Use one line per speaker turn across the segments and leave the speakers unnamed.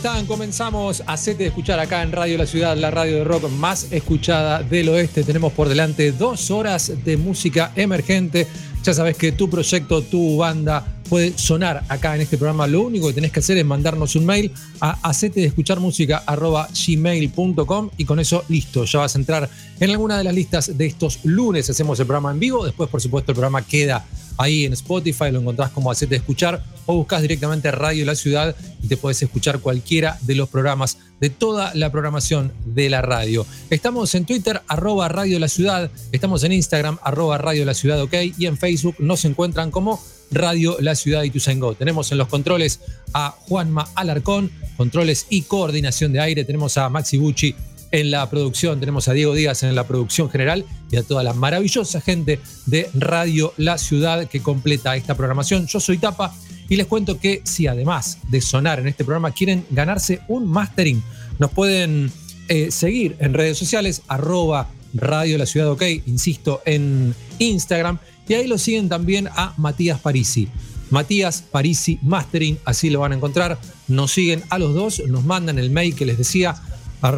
Hola, ¿cómo están? Comenzamos a de escuchar acá en Radio La Ciudad, la radio de rock más escuchada del oeste. Tenemos por delante dos horas de música emergente. Ya sabes que tu proyecto, tu banda puede sonar acá en este programa. Lo único que tenés que hacer es mandarnos un mail a acete gmail.com y con eso listo, ya vas a entrar en alguna de las listas de estos lunes. Hacemos el programa en vivo, después por supuesto el programa queda ahí en Spotify, lo encontrás como Hacete Escuchar o buscas directamente Radio La Ciudad y te puedes escuchar cualquiera de los programas de toda la programación de la radio. Estamos en Twitter, arroba Radio La Ciudad, estamos en Instagram, arroba Radio La Ciudad, ok, y en Facebook nos encuentran como Radio La Ciudad y Tusengo. Tenemos en los controles a Juanma Alarcón, controles y coordinación de aire, tenemos a Maxi Bucci en la producción, tenemos a Diego Díaz en la producción general y a toda la maravillosa gente de Radio La Ciudad que completa esta programación. Yo soy Tapa y les cuento que si además de sonar en este programa quieren ganarse un mastering, nos pueden eh, seguir en redes sociales, arroba Radio La Ciudad OK, insisto, en Instagram. Y ahí lo siguen también a Matías Parisi. Matías Parisi Mastering, así lo van a encontrar. Nos siguen a los dos, nos mandan el mail que les decía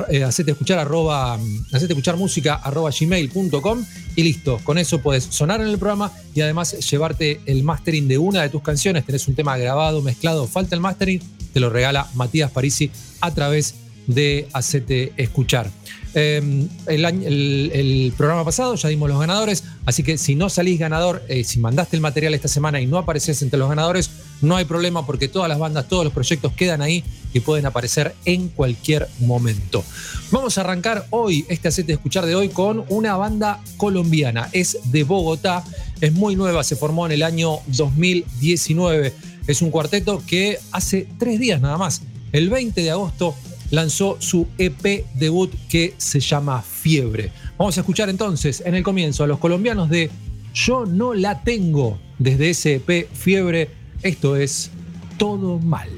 eh, hacete escuchar arroba, hacete escuchar música arroba gmail.com y listo, con eso puedes sonar en el programa y además llevarte el mastering de una de tus canciones, tenés un tema grabado, mezclado, falta el mastering, te lo regala Matías Parisi a través de Hacete Escuchar. Em, el, programa pasado ya dimos los ganadores, así que si no salís ganador, eh, si mandaste el material esta semana y no apareces entre los ganadores, no hay problema porque todas las bandas, todos los proyectos quedan ahí y pueden aparecer en cualquier momento. Vamos a arrancar hoy, este Hacete Escuchar de hoy, con una banda colombiana. Es de Bogotá, es muy nueva, se formó en el año 2019. Es un cuarteto que hace tres días nada más, el 20 de agosto, lanzó su EP debut que se llama Fiebre. Vamos a escuchar entonces en el comienzo a los colombianos de Yo no la tengo desde ese EP Fiebre. Esto es Todo Mal.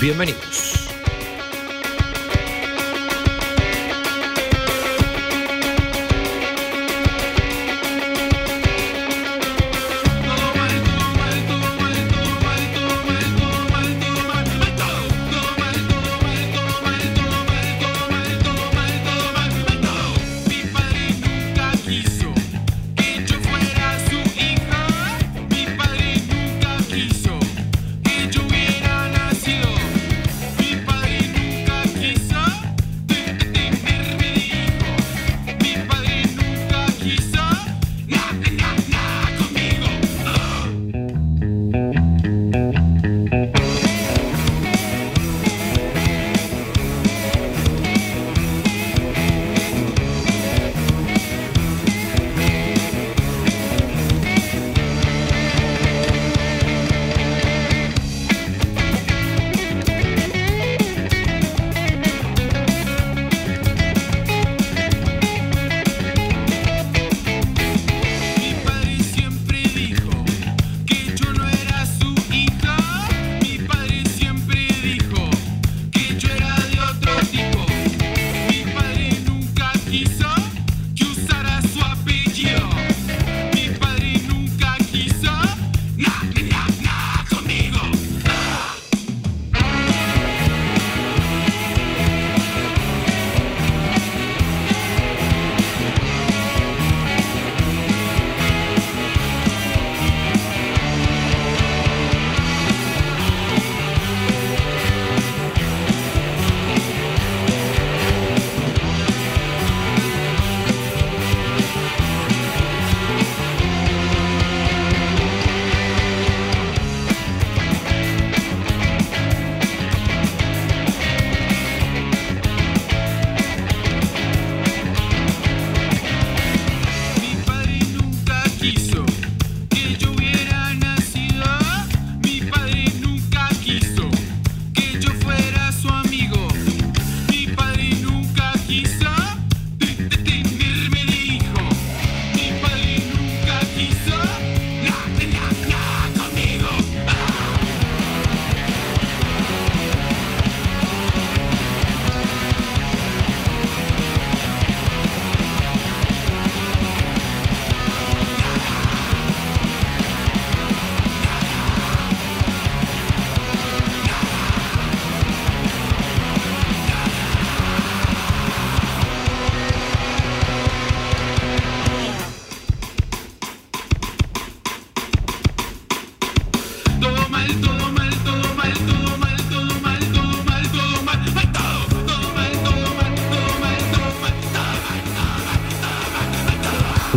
Bienvenidos.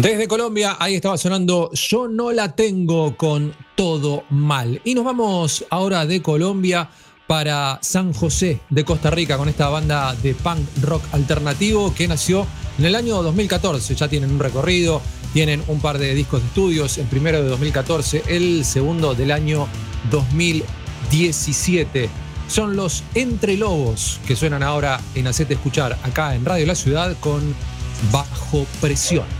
Desde Colombia, ahí estaba sonando Yo no la tengo con todo mal. Y nos vamos ahora de Colombia para San José de Costa Rica con esta banda de punk rock alternativo que nació en el año 2014. Ya tienen un recorrido, tienen un par de discos de estudios, el primero de 2014, el segundo del año 2017. Son los Entre Lobos que suenan ahora en Hacete Escuchar acá en Radio La Ciudad con Bajo Presión.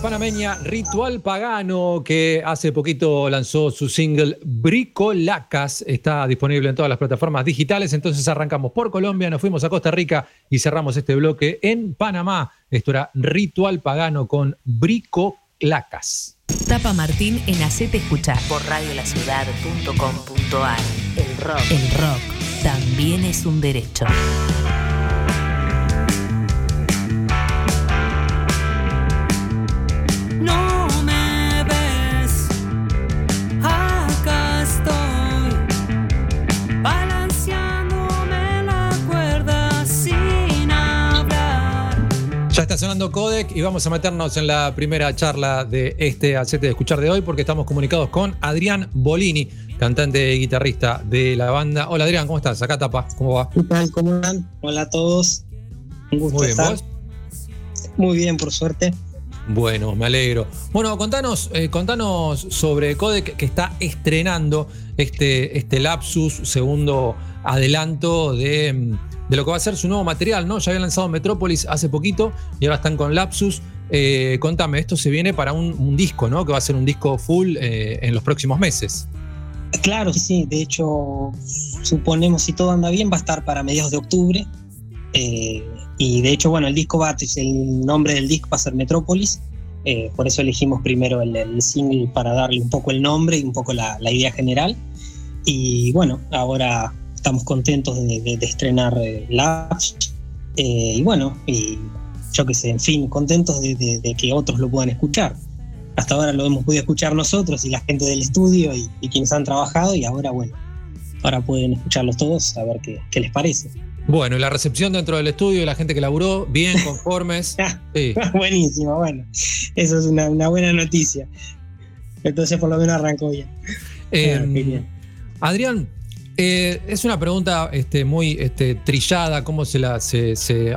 Panameña Ritual Pagano, que hace poquito lanzó su single Bricolacas. Está disponible en todas las plataformas digitales. Entonces arrancamos por Colombia, nos fuimos a Costa Rica y cerramos este bloque en Panamá. Esto era Ritual Pagano con Bricolacas.
Tapa Martín en Hacete Escuchar por radiolaciudad.com.ar. El rock. El rock también es un derecho.
Sonando Codec y vamos a meternos en la primera charla de este Acete de Escuchar de hoy porque estamos comunicados con Adrián Bolini, cantante y guitarrista de la banda. Hola Adrián, ¿cómo estás? Acá tapa, ¿cómo va?
¿Qué tal? ¿Cómo van? Hola a todos. Un gusto Muy bien, estar. Muy bien, por suerte.
Bueno, me alegro. Bueno, contanos, eh, contanos sobre Codec que está estrenando este, este lapsus, segundo adelanto de mm, de lo que va a ser su nuevo material, ¿no? Ya había lanzado Metrópolis hace poquito y ahora están con Lapsus. Eh, contame, esto se viene para un, disco, ¿no? Que va a ser un disco full eh, en los próximos meses.
Claro, sí, de hecho, suponemos si todo anda bien, va a estar para mediados de octubre. Eh, y de hecho, bueno, el disco va, el nombre del disco va a ser Metrópolis. por eso elegimos primero el, single para darle un poco el nombre y un poco la idea general. Y bueno, ahora estamos contentos de, estrenar eh, Labs. Eh, y bueno, y yo qué sé, en fin, contentos de, que otros lo puedan escuchar. Hasta ahora lo hemos podido escuchar nosotros y la gente del estudio y, quienes han trabajado y ahora bueno, ahora pueden escucharlos todos a ver qué, les parece.
Bueno, y la recepción dentro del estudio, la gente que laburó, bien, conformes.
Buenísimo, bueno, eso es una, buena noticia. Entonces por lo menos arrancó bien.
Em, Adrián, eh, es una pregunta este, muy este, trillada, cómo se la se,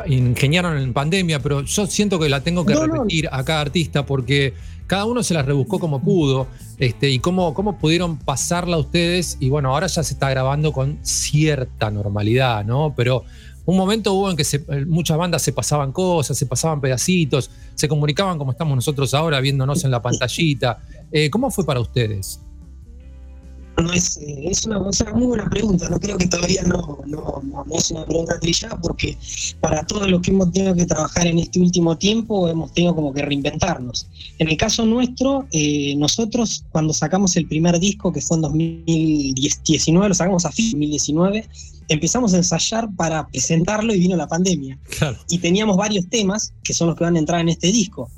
ingeniaron en pandemia, pero yo siento que la tengo que repetir a cada artista porque cada uno se la rebuscó como pudo este, y cómo, cómo pudieron pasarla ustedes. Y bueno, ahora ya se está grabando con cierta normalidad, ¿no? Pero un momento hubo en que muchas bandas se pasaban cosas, se pasaban pedacitos, se comunicaban como estamos nosotros ahora viéndonos en la pantallita. Eh, ¿Cómo fue para ustedes?
No es, eh, es una, muy buena pregunta, no creo que todavía no, no, es una pregunta trillada porque para todo lo que hemos tenido que trabajar en este último tiempo hemos tenido como que reinventarnos. En el caso nuestro, eh, nosotros cuando sacamos el primer disco, que fue en 2019, lo sacamos a fin de 2019, empezamos a ensayar para presentarlo y vino la pandemia. Y teníamos varios temas que son los que van a entrar en este disco.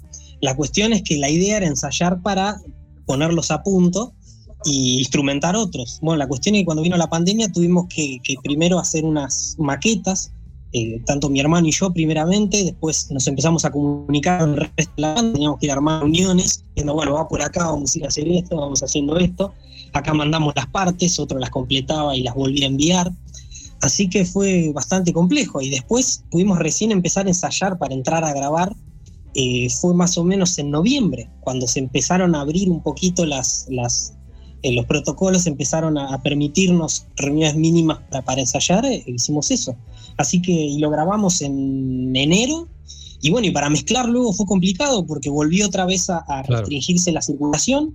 La cuestión es que la idea era ensayar para ponerlos a punto y instrumentar otros. Bueno, la cuestión es que cuando vino la pandemia tuvimos que, primero hacer unas maquetas, eh, tanto mi hermano y yo primeramente, después nos empezamos a comunicar con el resto de la banda, teníamos que ir a armar uniones, diciendo, bueno, va por acá, vamos a ir a hacer esto, vamos haciendo esto. Acá mandamos las partes, otro las completaba y las volvía a enviar. Así que fue bastante complejo y después pudimos recién empezar a ensayar para entrar a grabar. Eh, fue más o menos en noviembre, cuando se empezaron a abrir un poquito las, las, eh, los protocolos empezaron a, permitirnos reuniones mínimas para, ensayar, eh, hicimos eso. Así que lo grabamos en enero. Y bueno, y para mezclar luego fue complicado porque volvió otra vez a, restringirse la circulación.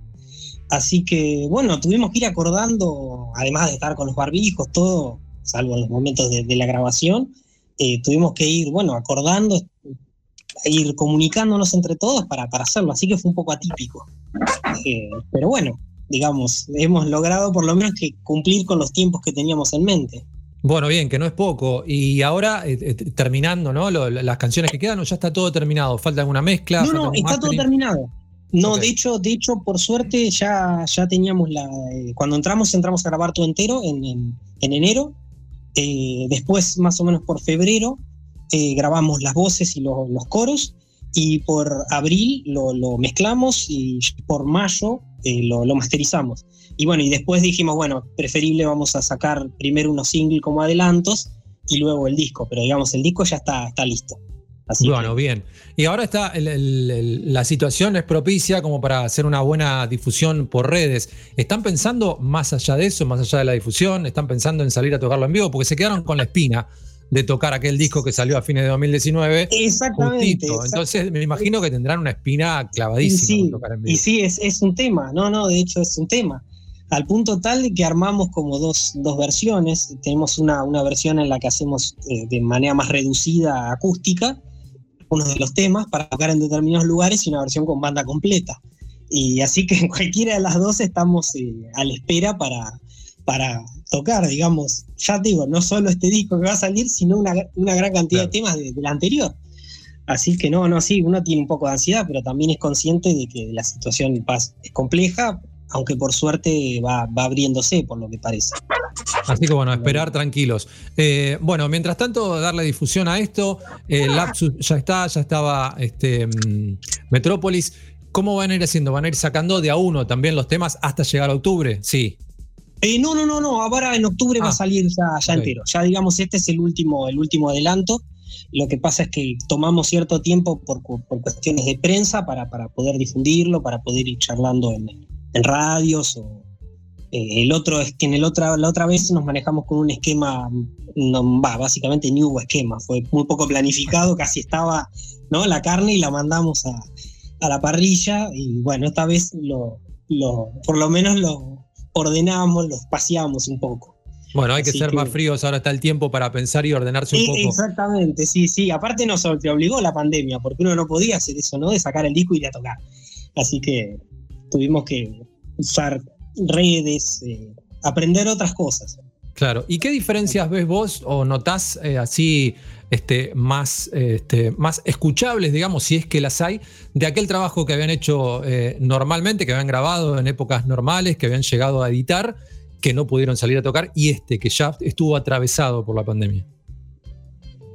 Así que bueno, tuvimos que ir acordando, además de estar con los barbijos, todo, salvo en los momentos de, la grabación, eh, tuvimos que ir, bueno, acordando, ir comunicándonos entre todos para, para hacerlo. Así que fue un poco atípico. pero bueno, digamos, hemos logrado por lo menos que cumplir con los tiempos que teníamos en mente.
Bueno, bien, que no es poco. Y ahora, eh, eh, terminando, ¿no? las canciones que quedan, ya está todo terminado? ¿Falta alguna mezcla?
No, no, está todo terminado. No, de hecho, de hecho, por suerte ya, ya teníamos la. Eh, cuando entramos, entramos a grabar todo entero en, en, enero. después, más o menos por febrero, grabamos las voces y los coros. Y por abril lo, lo mezclamos y por mayo eh, lo, masterizamos. Y bueno, y después dijimos, bueno, preferible vamos a sacar primero unos singles como adelantos y luego el disco, pero digamos, el disco ya está, está listo.
Así bueno, bien. Y ahora está la situación es propicia como para hacer una buena difusión por redes. ¿Están pensando más allá de eso, más allá de la difusión? ¿Están pensando en salir a tocarlo en vivo? Porque se quedaron con la espina de tocar aquel disco que salió a fines de 2019.
Exactamente.
Entonces me imagino que tendrán una espina clavadísima.
Y sí, y sí es, es, un tema, no, no, de hecho es un tema. Al punto tal de que armamos como dos, dos versiones. Tenemos una, una, versión en la que hacemos eh, de manera más reducida acústica uno de los temas para tocar en determinados lugares y una versión con banda completa. Y así que en cualquiera de las dos estamos eh, a la espera para, para tocar, digamos, ya digo, no solo este disco que va a salir, sino una, gran cantidad de temas del de anterior. Así que no, no, sí, uno tiene un poco de ansiedad, pero también es consciente de que la situación es compleja, aunque por suerte va, abriéndose, por lo que parece.
Así que bueno, esperar tranquilos. Eh, bueno, mientras tanto, darle difusión a esto. Eh, Lapsus ya está, ya estaba este, mm, Metrópolis. ¿Cómo van a ir haciendo? ¿Van a ir sacando de a uno también los temas hasta llegar a octubre? Sí.
Eh, no, no, no, no. Ahora en octubre va a ah. salir ya, entero. Ya digamos, este es el último, el último adelanto. Lo que pasa es que tomamos cierto tiempo por, cuestiones de prensa para, para, poder difundirlo, para poder ir charlando en, en radios. O, eh, el otro es que en el otra, la otra vez nos manejamos con un esquema, no, va, básicamente ni hubo esquema, fue muy poco planificado, casi estaba ¿no? la carne y la mandamos a, a la parrilla y bueno, esta vez lo, lo, por lo menos lo ordenamos, lo paseamos un poco.
Bueno, hay que ser más fríos, ahora está el tiempo para pensar y ordenarse un poco.
Exactamente, sí, sí. Aparte nos obligó la pandemia, porque uno no podía hacer eso, ¿no? De sacar el disco y ir a tocar. Así que tuvimos que usar redes, eh, aprender otras cosas.
Claro, ¿y qué diferencias ves vos o notás eh, así este, más, este, más escuchables, digamos, si es que las hay, de aquel trabajo que habían hecho eh, normalmente, que habían grabado en épocas normales, que habían llegado a editar, que no pudieron salir a tocar, y este que ya estuvo atravesado por la pandemia?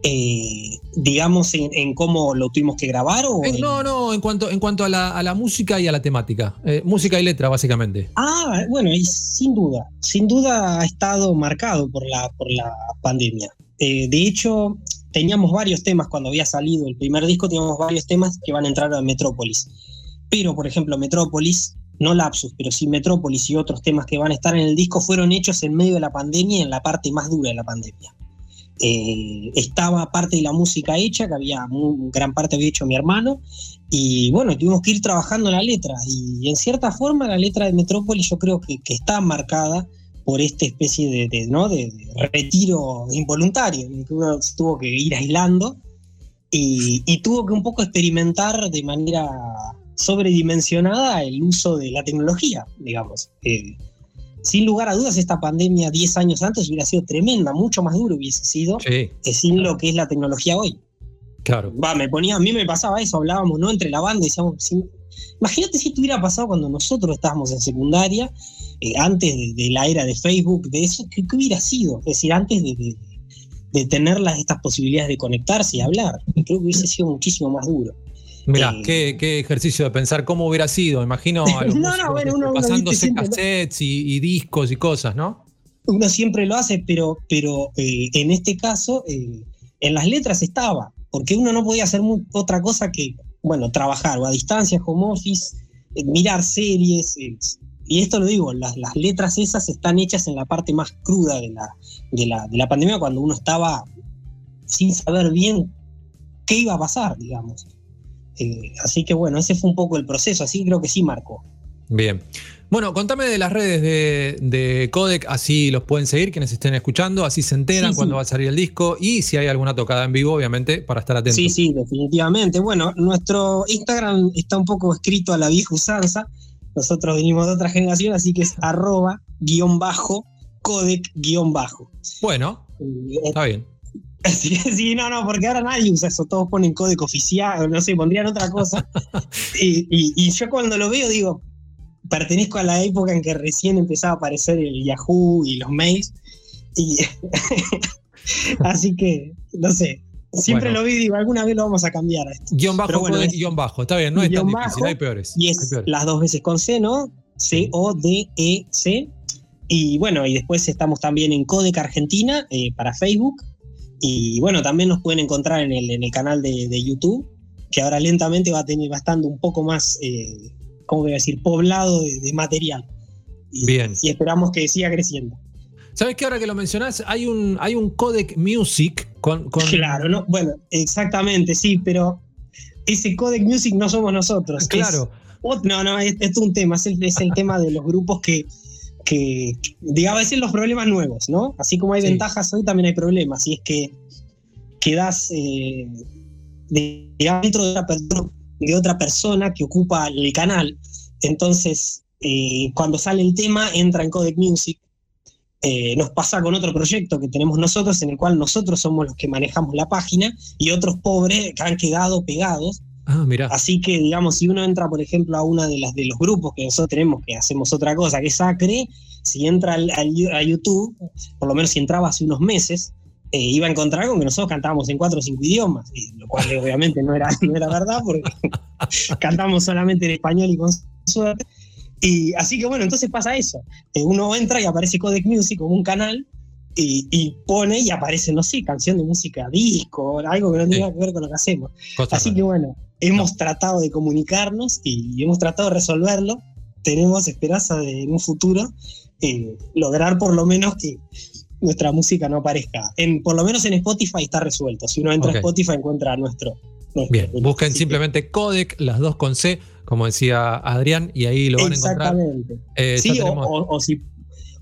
Eh, digamos, en, cómo lo tuvimos que grabar? O
no, no, en cuanto, en cuanto a, la, música y a la temática. Eh, música y letra, básicamente.
Ah, bueno, y sin duda, sin duda ha estado marcado por la, por la pandemia. Eh, de hecho, teníamos varios temas cuando había salido el primer disco, teníamos varios temas que van a entrar a Metrópolis. Pero, por ejemplo, Metrópolis, no Lapsus, pero sí Metrópolis y otros temas que van a estar en el disco fueron hechos en medio de la pandemia, en la parte más dura de la pandemia. Eh, estaba parte de la música hecha, que había gran parte había hecho mi hermano, y bueno, tuvimos que ir trabajando la letra, y en cierta forma la letra de Metrópolis yo creo que, está marcada por esta especie de, ¿no? de, retiro involuntario, que uno tuvo que ir aislando y, tuvo que un poco experimentar de manera sobredimensionada el uso de la tecnología, digamos. Eh, sin lugar a dudas, esta pandemia 10 años antes hubiera sido tremenda, mucho más duro hubiese sido que sin lo que es la tecnología hoy.
Claro.
Va, me ponía, a mí me pasaba eso, hablábamos, ¿no? Entre la banda, decíamos, imagínate si esto hubiera pasado cuando nosotros estábamos en secundaria, eh, antes de, la era de Facebook, de eso, ¿qué, hubiera sido? Es decir, antes de, de, tener las, estas posibilidades de conectarse y hablar. Creo que hubiese sido muchísimo más duro.
Mira, eh, qué, ejercicio de pensar cómo hubiera sido. Imagino a los no, no, bueno, uno, pasándose cassettes y, discos y cosas, ¿no?
Uno siempre lo hace, pero, pero eh, en este caso, eh, en las letras estaba, porque uno no podía hacer otra cosa que, bueno, trabajar o a distancia, home office, mirar series. y esto lo digo, las, las, letras esas están hechas en la parte más cruda de la, de la, de la pandemia, cuando uno estaba sin saber bien qué iba a pasar, digamos. Eh, así que bueno, ese fue un poco el proceso, así creo que sí marcó.
Bien. Bueno, contame de las redes de, Codec, así los pueden seguir quienes estén escuchando, así se enteran cuando va a salir el disco y si hay alguna tocada en vivo, obviamente, para estar atentos.
Sí, sí, definitivamente. Bueno, nuestro Instagram está un poco escrito a la vieja usanza. Nosotros venimos de otra generación, así que es arroba guion bajo, codec guion bajo.
Bueno, eh, está bien.
Sí, no, no, porque ahora nadie usa eso, todos ponen código oficial, no sé, pondrían otra cosa. y, yo cuando lo veo digo, pertenezco a la época en que recién empezaba a aparecer el Yahoo y los mails. Y así que, no sé, siempre lo vi y digo, alguna vez lo vamos a cambiar a esto.
Guión bajo, bueno, guion bajo, está bien, no es tan difícil, hay peores.
Y es las dos veces con C, ¿no? C-O-D-E-C. Y bueno, y después estamos también en Codec Argentina eh, para Facebook y bueno, también nos pueden encontrar en el, en el canal de, YouTube, que ahora lentamente va a tener bastante un poco más, eh, ¿cómo voy a decir?, poblado de, material.
Bien.
Y esperamos que siga creciendo.
¿Sabes que ahora que lo mencionás, hay un, hay un codec music con,
Claro, no, bueno, exactamente, sí, pero ese codec music no somos nosotros.
Claro.
no, no, es, es, un tema, es el, es el tema de los grupos que, que, digamos, decir los problemas nuevos, ¿no? Así como hay ventajas hoy, también hay problemas, y es que quedas eh, dentro de otra, de otra persona que ocupa el canal. Entonces, eh, cuando sale el tema, entra en Codec Music. Eh, nos pasa con otro proyecto que tenemos nosotros, en el cual nosotros somos los que manejamos la página y otros pobres que han quedado pegados.
Ah.
Así que, digamos, si uno entra, por ejemplo, a una de las de los grupos que nosotros tenemos, que hacemos otra cosa, que es Acre, si entra a YouTube, por lo menos si entraba hace unos meses, eh, iba a encontrar con que nosotros cantábamos en cuatro o cinco idiomas, lo cual obviamente no era, no era verdad, porque cantamos solamente en español y con suerte. Y así que bueno, entonces pasa eso. Eh, uno entra y aparece Codec Music como un canal y, pone y aparece, no sé, canción de música disco, algo que no tenga que ver con lo que hacemos. así que bueno, hemos tratado de comunicarnos y hemos tratado de resolverlo. Tenemos esperanza de en un futuro eh, lograr por lo menos que nuestra música no aparezca. En, por lo menos en Spotify está resuelto. Si uno entra a Spotify encuentra nuestro.
Bien, busquen simplemente Codec, las dos con C, como decía Adrián, y ahí lo van a encontrar.
Exactamente. Eh, sí, o, si,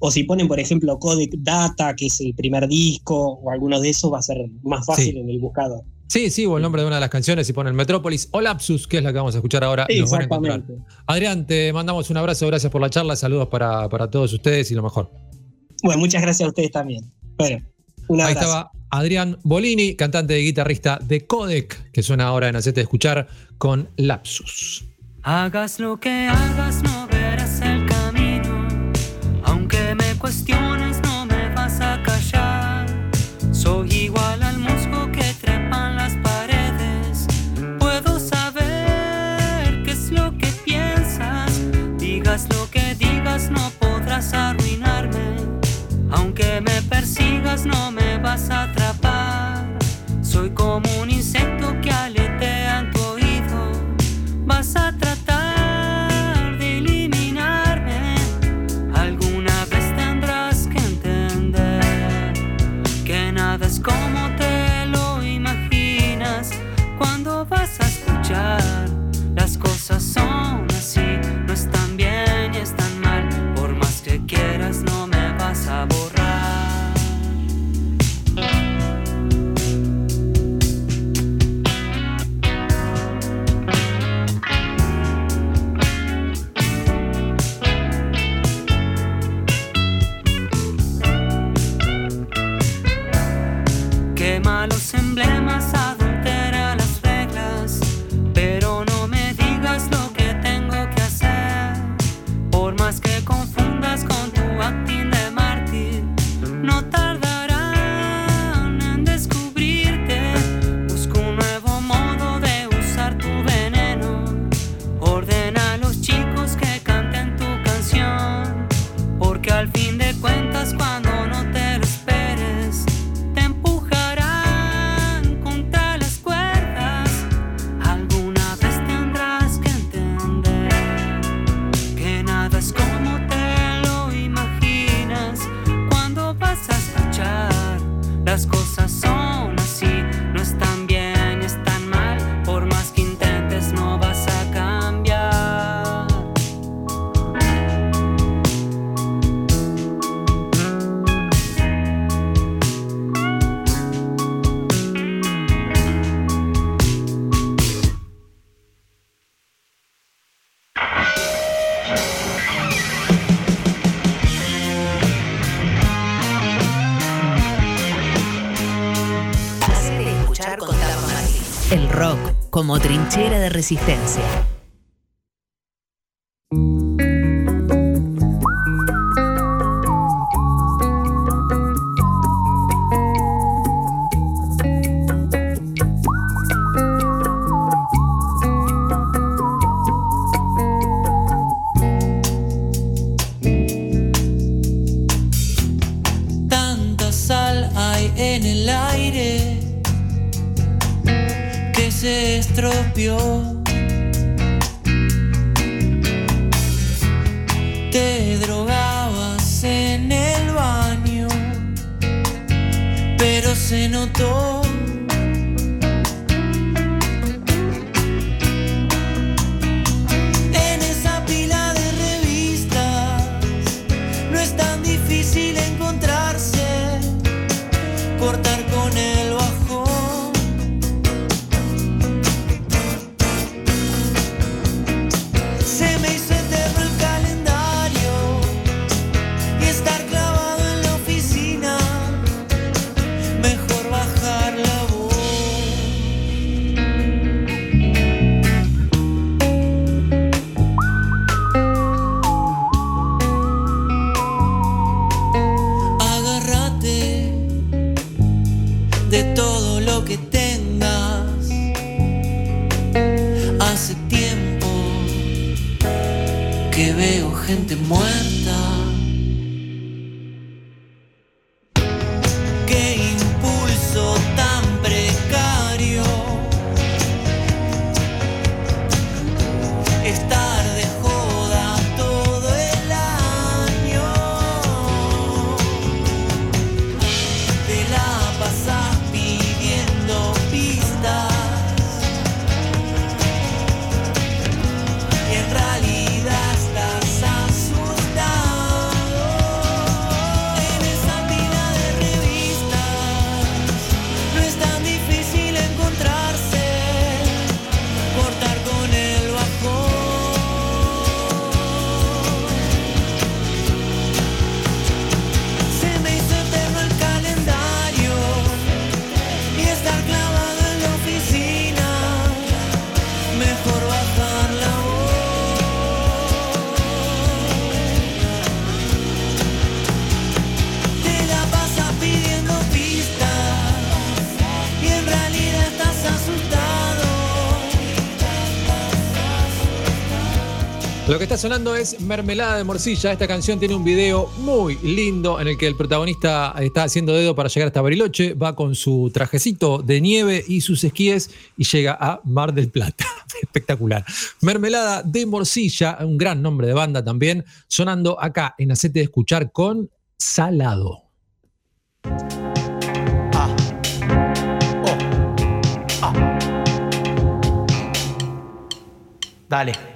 o si ponen, por ejemplo, Codec Data, que es el primer disco, o alguno de esos, va a ser más fácil en el buscador.
Sí, sí, o el nombre de una de las canciones y ponen Metrópolis o Lapsus, que es la que vamos a escuchar ahora.
Exactamente.
Adrián, te mandamos un abrazo, gracias por la charla, saludos para, para todos ustedes y lo mejor.
Bueno, muchas gracias a ustedes también. Bueno, un abrazo.
Ahí estaba Adrián Bolini, cantante y guitarrista de Codec, que suena ahora en Hacete de Escuchar con Lapsus.
Hagas lo que hagas, no verás el no me vas a callar. Soy igual al musgo que trepan las paredes. Puedo saber qué es lo que piensas. Digas lo que digas, no podrás arruinarme. Aunque me persigas no me vas a atrapar. Como
trinchera de resistencia.
Que
está sonando es Mermelada de Morcilla. Esta canción tiene un video muy lindo en el que el protagonista está haciendo dedo para llegar hasta Bariloche, va con su trajecito de nieve y sus esquíes y llega a Mar del Plata. Espectacular. Mermelada de Morcilla, un gran nombre de banda también, sonando acá en Acete de Escuchar con Salado.
Dale.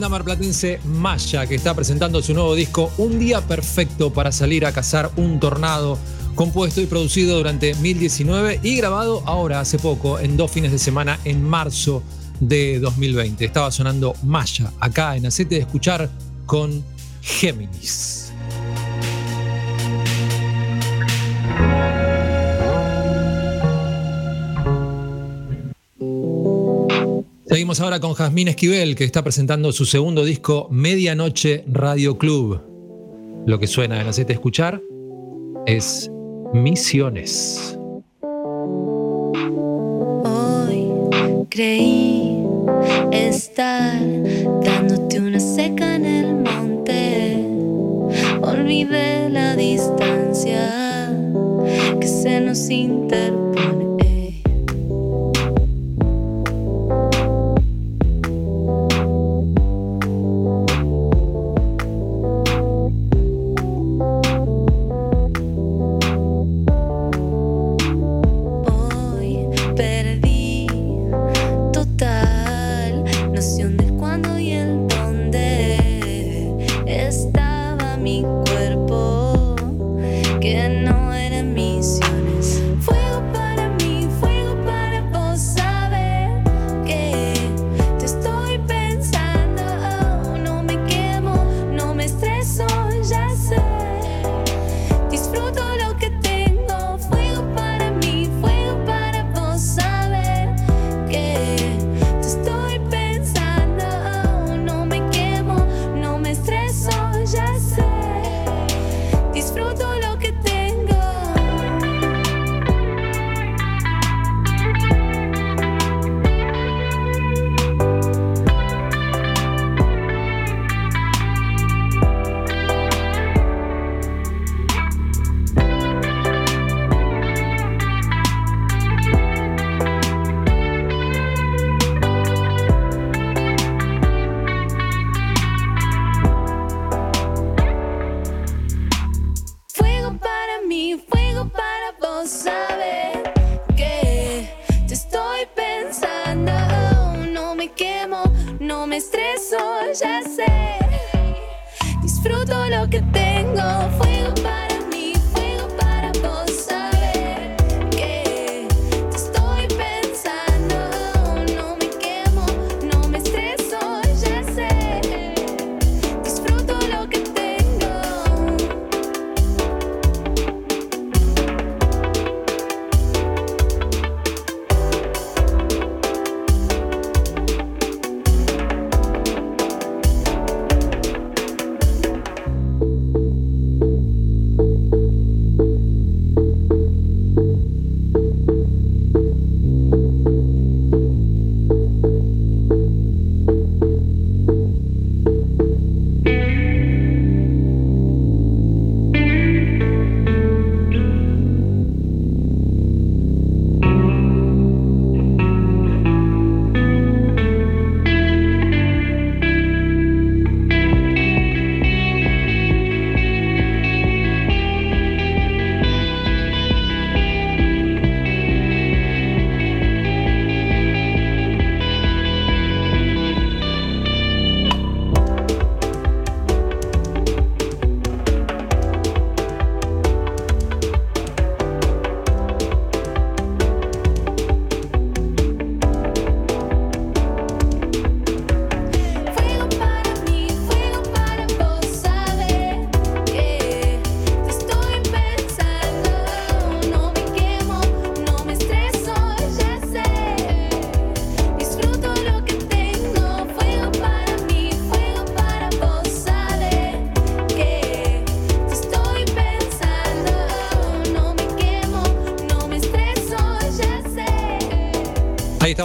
Banda marplatense Maya, que está presentando su nuevo disco Un día perfecto para salir a cazar un tornado, compuesto y producido durante 2019 y grabado ahora hace poco, en dos fines de semana, en marzo de 2020. Estaba sonando Maya, acá en Acete de Escuchar con Géminis. Ahora con Jazmín Esquivel, que está presentando su segundo disco, Medianoche Radio Club. Lo que suena en Hacete Escuchar es Misiones.
Hoy creí estar dándote una seca en el monte. Olvidé la distancia que se nos interpone.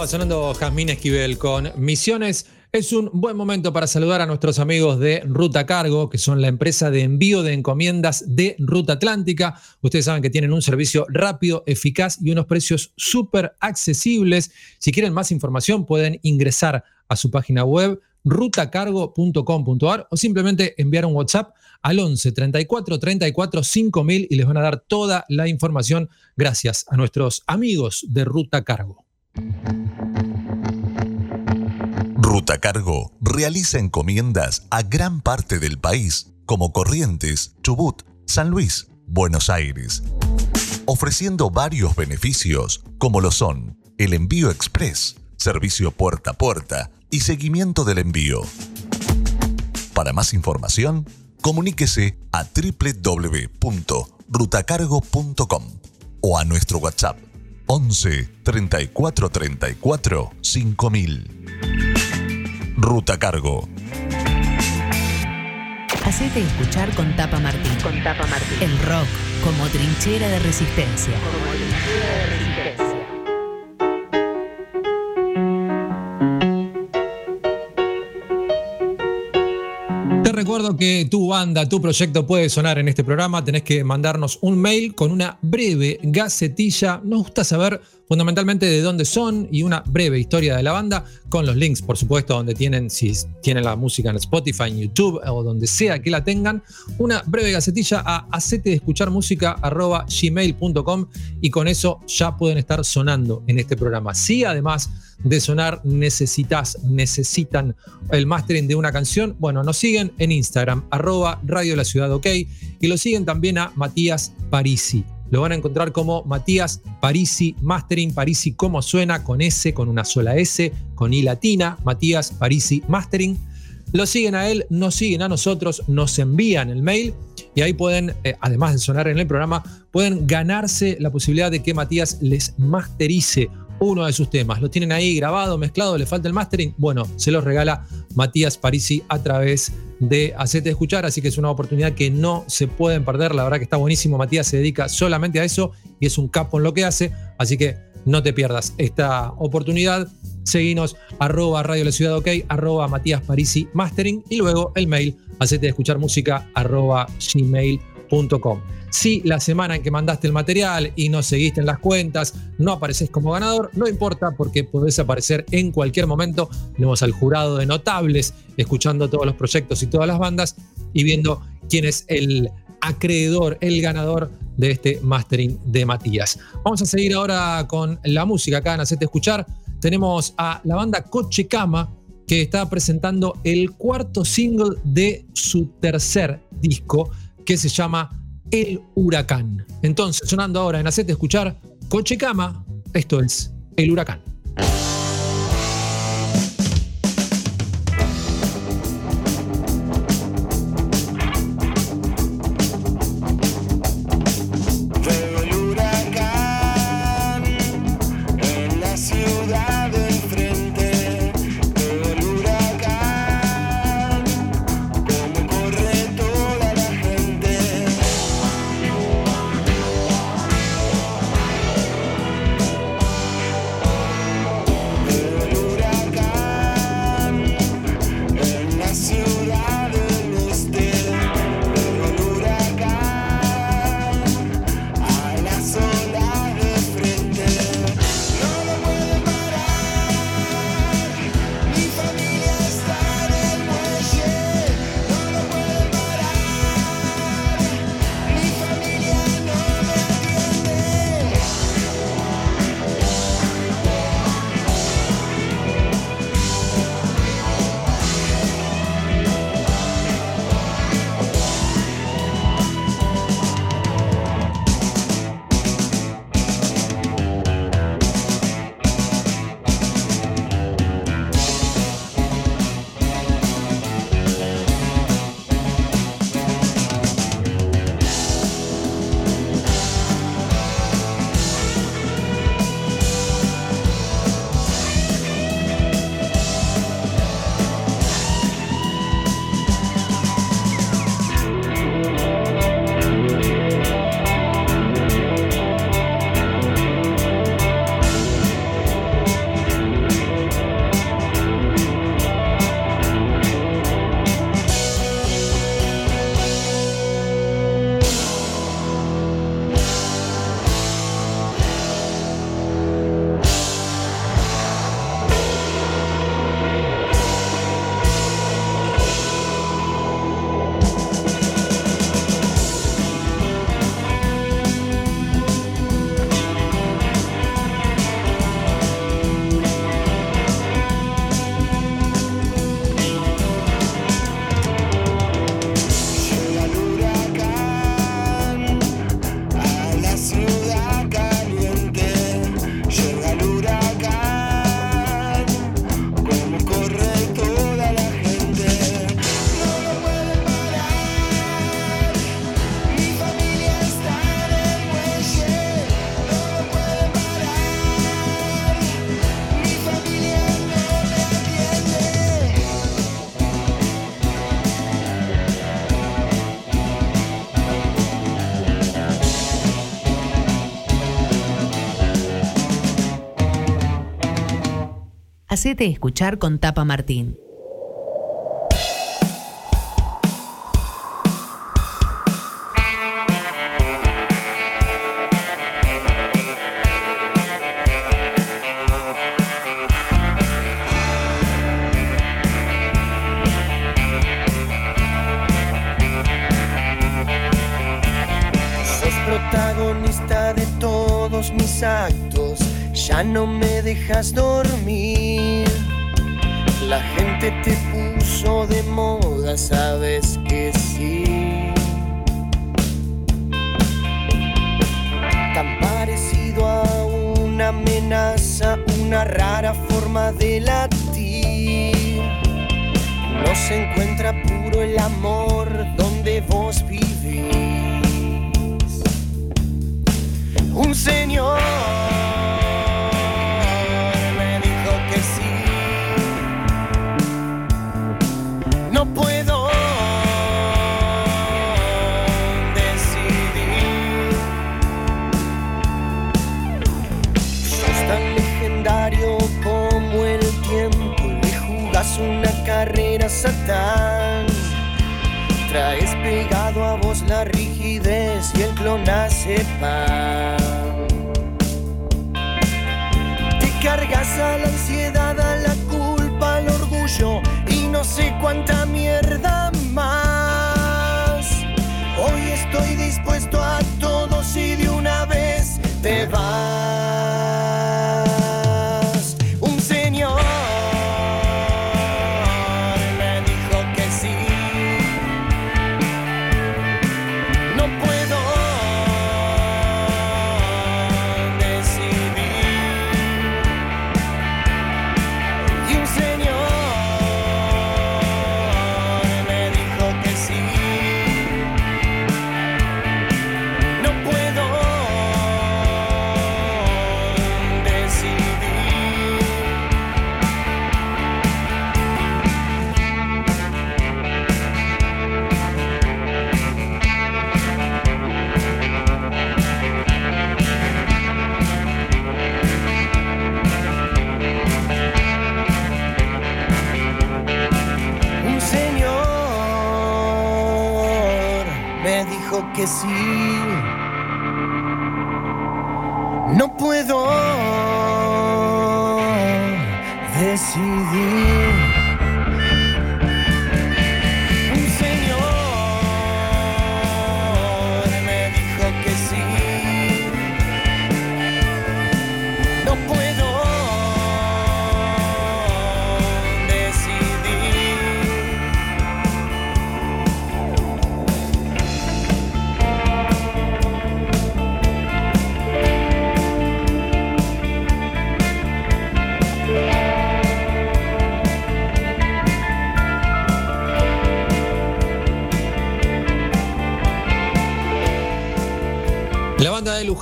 Sonando Jazmín Esquivel con Misiones. Es un buen momento para saludar a nuestros amigos de Ruta Cargo, que son la empresa de envío de encomiendas de Ruta Atlántica. Ustedes saben que tienen un servicio rápido, eficaz y unos precios súper accesibles. Si quieren más información, pueden ingresar a su página web rutacargo.com.ar o simplemente enviar un WhatsApp al 11 34 34 5000 y les van a dar toda la información gracias a nuestros amigos de Ruta Cargo.
Ruta Cargo realiza encomiendas a gran parte del país, como Corrientes, Chubut, San Luis, Buenos Aires, ofreciendo varios beneficios como lo son el envío express, servicio puerta a puerta y seguimiento del envío. Para más información, comuníquese a www.rutacargo.com o a nuestro WhatsApp 11 34 34 5000. Ruta Cargo.
Hacete escuchar con Tapa Martín.
Con Tapa Martín.
El rock como trinchera de resistencia.
Como trinchera de resistencia.
Recuerdo que tu banda, tu proyecto puede sonar en este programa. Tenés que mandarnos un mail con una breve gacetilla. Nos gusta saber fundamentalmente de dónde son y una breve historia de la banda, con los links, por supuesto, donde tienen, si tienen la música en Spotify, en YouTube o donde sea que la tengan, una breve gacetilla a gmail.com y con eso ya pueden estar sonando en este programa. Si además de sonar necesitas, necesitan el mastering de una canción, bueno, nos siguen en Instagram, arroba Radio La Ciudad OK, y lo siguen también a Matías Parisi. Lo van a encontrar como Matías Parisi Mastering, Parisi como suena, con S, con una sola S, con I latina, Matías Parisi Mastering. Lo siguen a él, nos siguen a nosotros, nos envían el mail y ahí pueden, eh, además de sonar en el programa, pueden ganarse la posibilidad de que Matías les masterice uno de sus temas. Lo tienen ahí grabado, mezclado, le falta el mastering. Bueno, se los regala Matías Parisi a través de Hacete Escuchar, así que es una oportunidad que no se pueden perder. La verdad que está buenísimo. Matías se dedica solamente a eso y es un capo en lo que hace, así que no te pierdas esta oportunidad. Seguinos arroba Radio La Ciudad OK, arroba Matías Parisi Mastering y luego el mail hacete escuchar música arroba gmail.com. Si la semana en que mandaste el material y no seguiste en las cuentas, no apareces como ganador, no importa porque podés aparecer en cualquier momento. Tenemos al jurado de notables escuchando todos los proyectos y todas las bandas y viendo quién es el acreedor, el ganador de este mastering de Matías. Vamos a seguir ahora con la música acá en Hacete Escuchar. Tenemos a la banda Coche Cama que está presentando el cuarto single de su tercer disco que se llama El Huracán. Entonces, sonando ahora en Hacete Escuchar, Coche Cama, esto es El Huracán.
Hacete escuchar con Tapa Martín.
Cuánta que sí.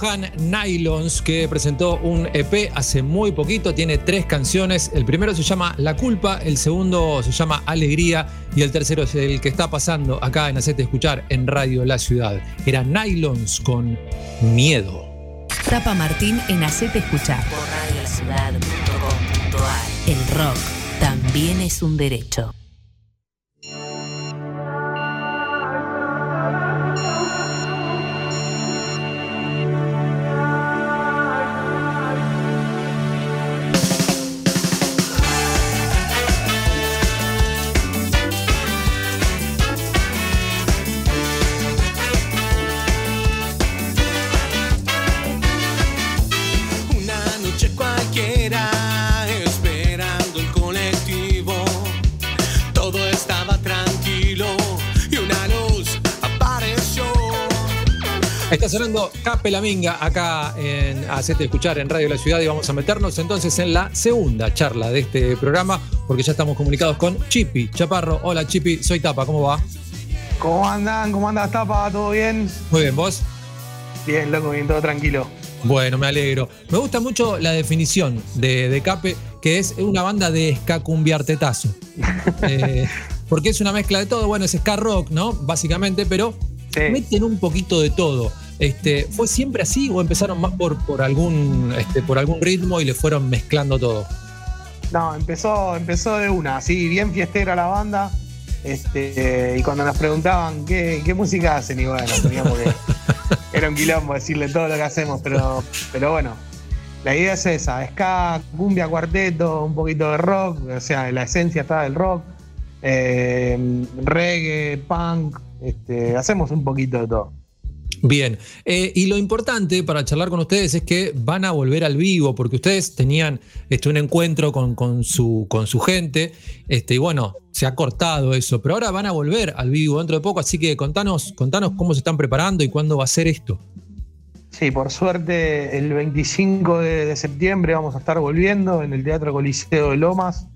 Luján, Nylons, que presentó un EP hace muy poquito, tiene tres canciones. El primero se llama La Culpa, el segundo se llama Alegría y el tercero es el que está pasando acá en Hacete Escuchar en Radio La Ciudad. Era Nylons con Miedo.
Tapa Martín en Hacete Escuchar.
Por
El rock también es un derecho.
Sonando Cape la Minga acá en Hacete Escuchar en Radio La Ciudad y vamos a meternos entonces en la segunda charla de este programa porque ya estamos comunicados con Chipi Chaparro. Hola Chipi, soy Tapa, ¿cómo va?
¿Cómo andan? ¿Cómo andas, Tapa? ¿Todo bien?
Muy bien, ¿vos?
Bien, loco, bien, todo tranquilo.
Bueno, me alegro. Me gusta mucho la definición de, de Cape, que es una banda de escacumbiartetazo. Eh, porque es una mezcla de todo. Bueno, es ska rock, ¿no? Básicamente, pero meten un poquito de todo. Este, ¿Fue siempre así o empezaron más por, por, algún, este, por algún ritmo y le fueron mezclando todo?
No, empezó, empezó de una, así, bien fiestera la banda. Este, y cuando nos preguntaban qué, qué música hacen, y bueno, teníamos que. Era un quilombo decirle todo lo que hacemos, pero, pero bueno, la idea es esa: ska, cumbia, cuarteto, un poquito de rock, o sea, la esencia está del rock, eh, reggae, punk, este, hacemos un poquito de todo.
Bien, eh, y lo importante para charlar con ustedes es que van a volver al vivo, porque ustedes tenían este, un encuentro con, con su, con su gente, este, y bueno, se ha cortado eso, pero ahora van a volver al vivo dentro de poco, así que contanos, contanos cómo se están preparando y cuándo va a ser esto.
Sí, por suerte el 25 de, septiembre vamos a estar volviendo en el Teatro Coliseo de Lomas,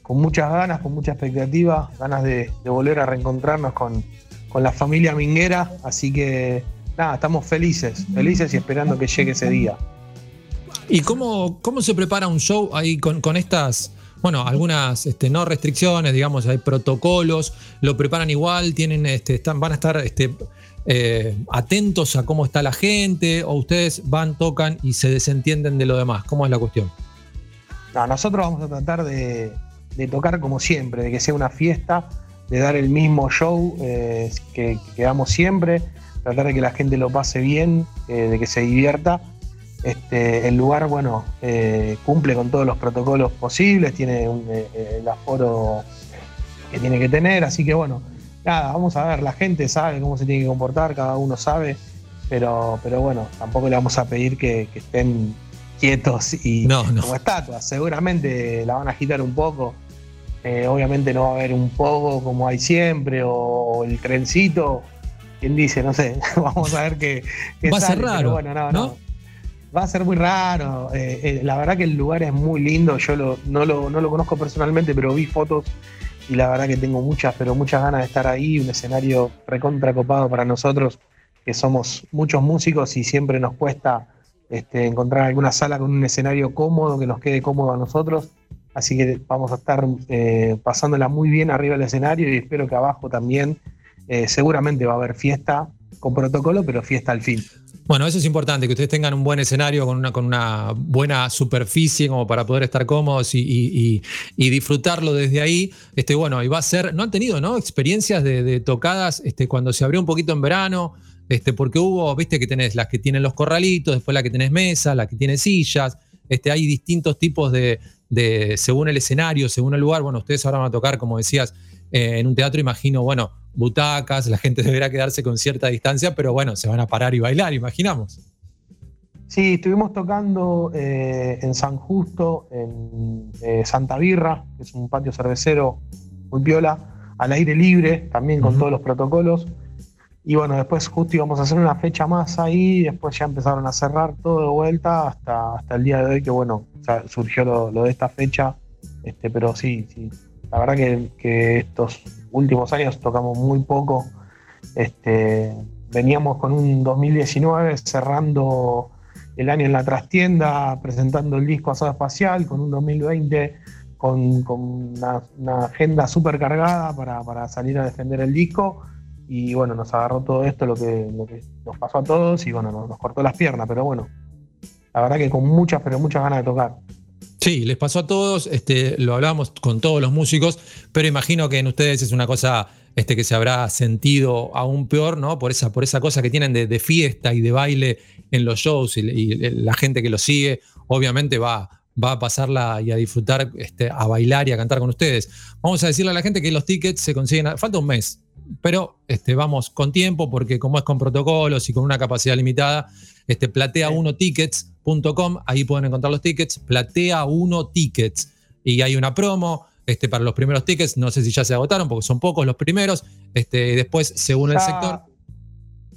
con muchas ganas, con mucha expectativa, ganas de, de volver a reencontrarnos con, con la familia minguera, así que nada, estamos felices, felices y esperando que llegue ese día.
¿Y cómo, cómo se prepara un show ahí con, con estas, bueno, algunas este, no restricciones, digamos, hay protocolos, lo preparan igual, tienen, este, están, van a estar este, eh, atentos a cómo está la gente, o ustedes van, tocan y se desentienden de lo demás? ¿Cómo es la cuestión?
No, nosotros vamos a tratar de, de tocar como siempre, de que sea una fiesta, de dar el mismo show eh, que, que damos siempre, tratar de que la gente lo pase bien, eh, de que se divierta. Este, el lugar, bueno, eh, cumple con todos los protocolos posibles, tiene un, eh, el aforo que tiene que tener, así que bueno, nada, vamos a ver, la gente sabe cómo se tiene que comportar, cada uno sabe, pero, pero bueno, tampoco le vamos a pedir que, que estén quietos y
No, no.
como estatuas, seguramente la van a agitar un poco. Eh, obviamente no va a haber un poco como hay siempre, o el trencito, quien dice, no sé, vamos a ver qué, qué
Va a ser raro,
bueno, no,
¿no?
no. Va a ser muy raro. eh, eh, la verdad que el lugar es muy lindo. Yo lo- no, lo, no lo conozco personalmente, pero vi fotos y la verdad que tengo muchas, pero muchas ganas de estar ahí. Un escenario recontra copado para nosotros, que somos muchos músicos y siempre nos cuesta este, encontrar alguna sala con un escenario cómodo, que nos quede cómodo a nosotros. Así que vamos a estar eh, pasándola muy bien arriba del escenario y espero que abajo también. Eh, seguramente va a haber fiesta con protocolo, pero fiesta al fin.
Bueno, eso es importante, que ustedes tengan un buen escenario con una, con una buena superficie como para poder estar cómodos y, y- disfrutarlo desde ahí. Este, bueno, y va a ser, ¿no han tenido ¿no? experiencias de, de tocadas este, cuando se abrió un poquito en verano? Este, porque hubo, viste que tenés las que tienen los corralitos, después la que tenés mesa, la que tiene sillas. Este, hay distintos tipos de, de, según el escenario, según el lugar. Bueno, ustedes ahora van a tocar, como decías, eh, en un teatro, imagino, bueno, butacas, la gente deberá quedarse con cierta distancia, pero bueno, se van a parar y bailar, imaginamos.
Sí, estuvimos tocando eh, en San Justo, en eh, Santa Birra, que es un patio cervecero muy piola, al aire libre, también con todos los protocolos. Y bueno, después justo íbamos a hacer una fecha más ahí, después ya empezaron a cerrar todo de vuelta hasta, hasta el día de hoy, que bueno, o sea, surgió lo, lo de esta fecha. Este, pero sí, sí, la verdad que, estos últimos años tocamos muy poco. Este, veníamos con un 2019 cerrando el año en la trastienda, presentando el disco Asado Espacial, con un 2020 con, una, agenda súper cargada para, salir a defender el disco. Y bueno, nos agarró todo esto, lo que, nos pasó a todos, y bueno, nos cortó las piernas, pero bueno, la verdad que con muchas, pero muchas ganas de tocar.
Sí, les pasó a todos, este, lo hablamos con todos los músicos, pero imagino que en ustedes es una cosa este, que se habrá sentido aún peor, ¿no? Por esa, por esa cosa que tienen de, fiesta y de baile en los shows y, y la gente que los sigue, obviamente va, va a pasarla y a disfrutar, este, a bailar y a cantar con ustedes. Vamos a decirle a la gente que los tickets se consiguen, a- falta un mes, pero este, vamos con tiempo porque como es con protocolos y con una capacidad limitada, este, platea1tickets.com, ahí pueden encontrar los tickets, platea1 tickets. Y hay una promo este, para los primeros tickets, no sé si ya se agotaron porque son pocos los primeros, este, después según el sector.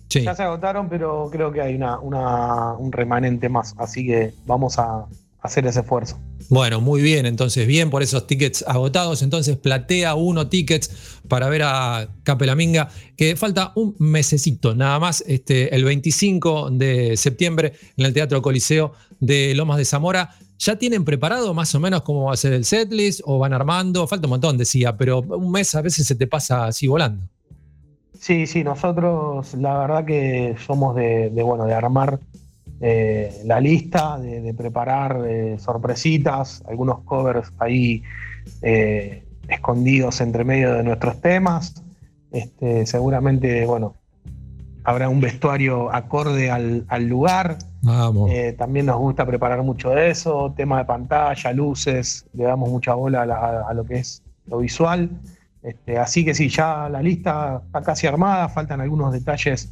Sí.
Ya se agotaron, pero creo que hay una, una- un remanente más, así que vamos a hacer ese esfuerzo.
Bueno, muy bien, entonces bien por esos tickets agotados. Entonces platea uno tickets para ver a Capelaminga, que falta un mesecito nada más, este, el 25 de septiembre en el Teatro Coliseo de Lomas de Zamora. ¿Ya tienen preparado más o menos cómo va a ser el setlist o van armando? Falta un montón, decía, pero un mes a veces se te pasa así volando.
Sí, sí, nosotros la verdad que somos de, de, bueno, de armar eh, la lista, de, de preparar eh, sorpresitas, algunos covers ahí eh, escondidos entre medio de nuestros temas. Este, seguramente, bueno, habrá un vestuario acorde al, al lugar.
Vamos.
También nos gusta preparar mucho de eso, tema de pantalla, luces, le damos mucha bola a, la- a- a lo que es lo visual. Este, así que sí, ya la lista está casi armada, faltan algunos detalles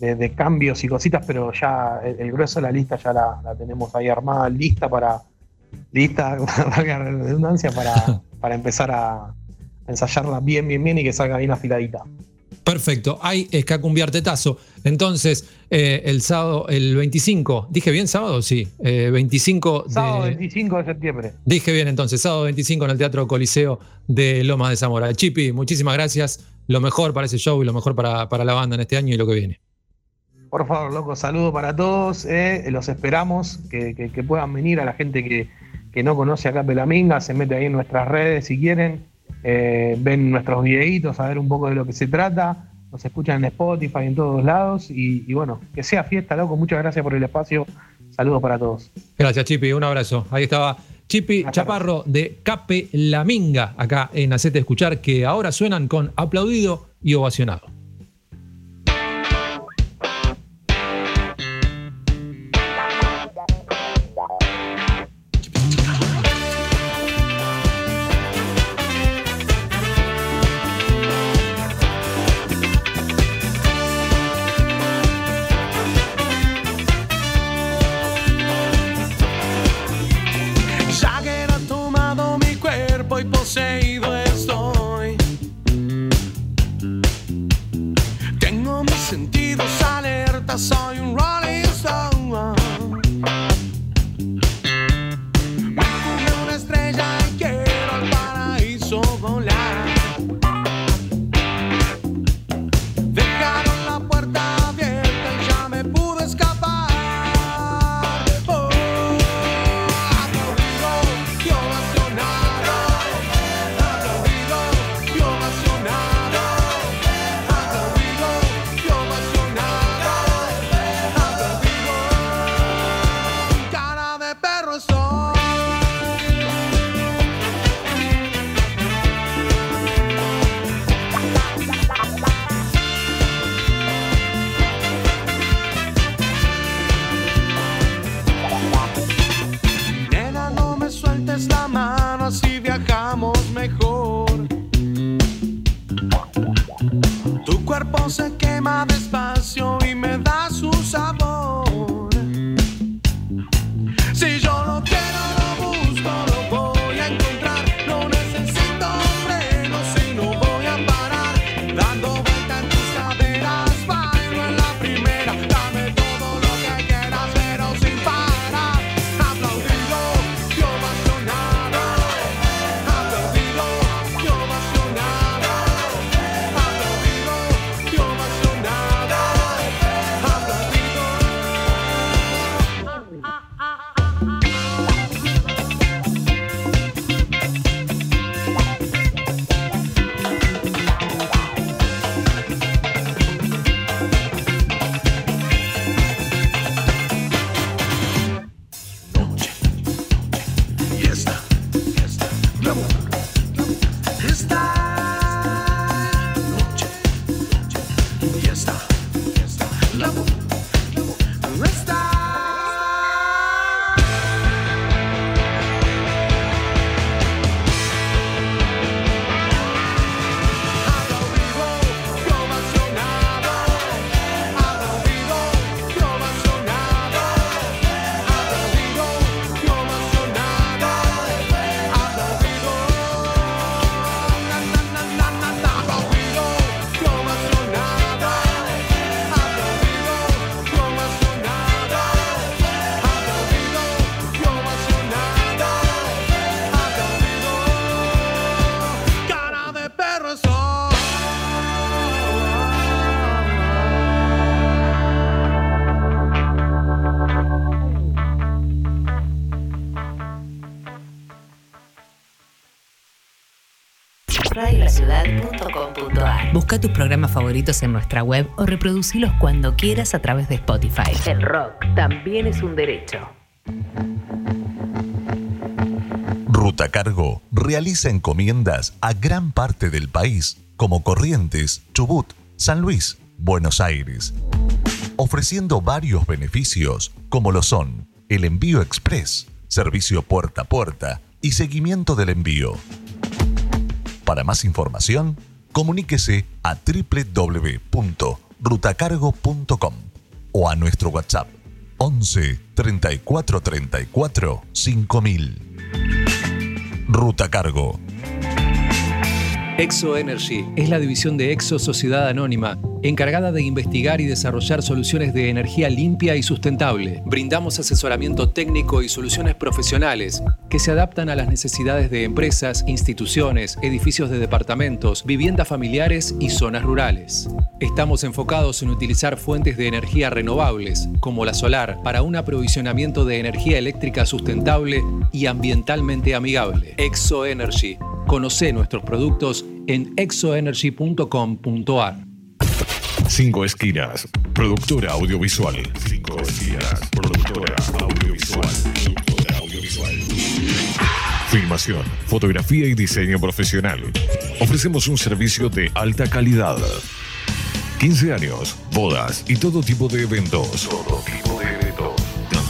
de, de cambios y cositas, pero ya el, el grueso de la lista ya la, la tenemos ahí armada, lista para, lista, valga la redundancia, para, para empezar a ensayarla bien, bien, bien y que salga bien afiladita.
Perfecto, hay escacumbiartetazo. Entonces, eh, el sábado, el 25, ¿dije bien sábado? Sí, eh, 25 de...
Sábado 25 de septiembre.
Dije bien entonces, sábado 25 en el Teatro Coliseo de Lomas de Zamora. Chipi, muchísimas gracias. Lo mejor para ese show y lo mejor para, para la banda en este año y lo que viene.
Por favor, loco, saludo para todos. eh, los esperamos, que, que- que puedan venir a la gente que, que no conoce acá Pelaminga, se mete ahí en nuestras redes si quieren, eh, ven nuestros videitos, a ver un poco de lo que se trata, nos escuchan en Spotify, en todos lados, y, y bueno, que sea fiesta, loco, muchas gracias por el espacio, saludos para todos.
Gracias, Chipi. Un abrazo. Ahí estaba Chipi Chaparro de Cape La Minga, acá en Hacete Escuchar, que ahora suenan con aplaudido y ovacionado.
Tus programas favoritos en nuestra web o reproducilos cuando quieras a través de Spotify. El rock también es un derecho.
Ruta Cargo realiza encomiendas a gran parte del país, como Corrientes, Chubut, San Luis, Buenos Aires, ofreciendo varios beneficios como lo son el envío express, servicio puerta a puerta y seguimiento del envío. Para más información, comuníquese a www.rutacargo.com o a nuestro WhatsApp 11 34 34 5000. Ruta Cargo.
Exo Energy es la división de Exo Sociedad Anónima, encargada de investigar y desarrollar soluciones de energía limpia y sustentable. Brindamos asesoramiento técnico y soluciones profesionales que se adaptan a las necesidades de empresas, instituciones, edificios de departamentos, viviendas familiares y zonas rurales. Estamos enfocados en utilizar fuentes de energía renovables, como la solar, para un aprovisionamiento de energía eléctrica sustentable y ambientalmente amigable. Exo Energy. Conoce nuestros productos en exoenergy.com.ar.
Cinco Esquinas, productora audiovisual. Cinco Esquinas, productora audiovisual. Audiovisual. Filmación, fotografía y diseño profesional. Ofrecemos un servicio de alta calidad. 15 años, bodas y todo tipo de eventos. Todo tipo de eventos.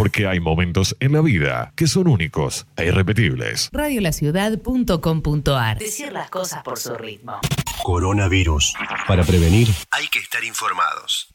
Porque hay momentos en la vida que son únicos e irrepetibles.
Radiolaciudad.com.ar Decir las cosas por su ritmo.
Coronavirus. Para prevenir, hay que estar informados.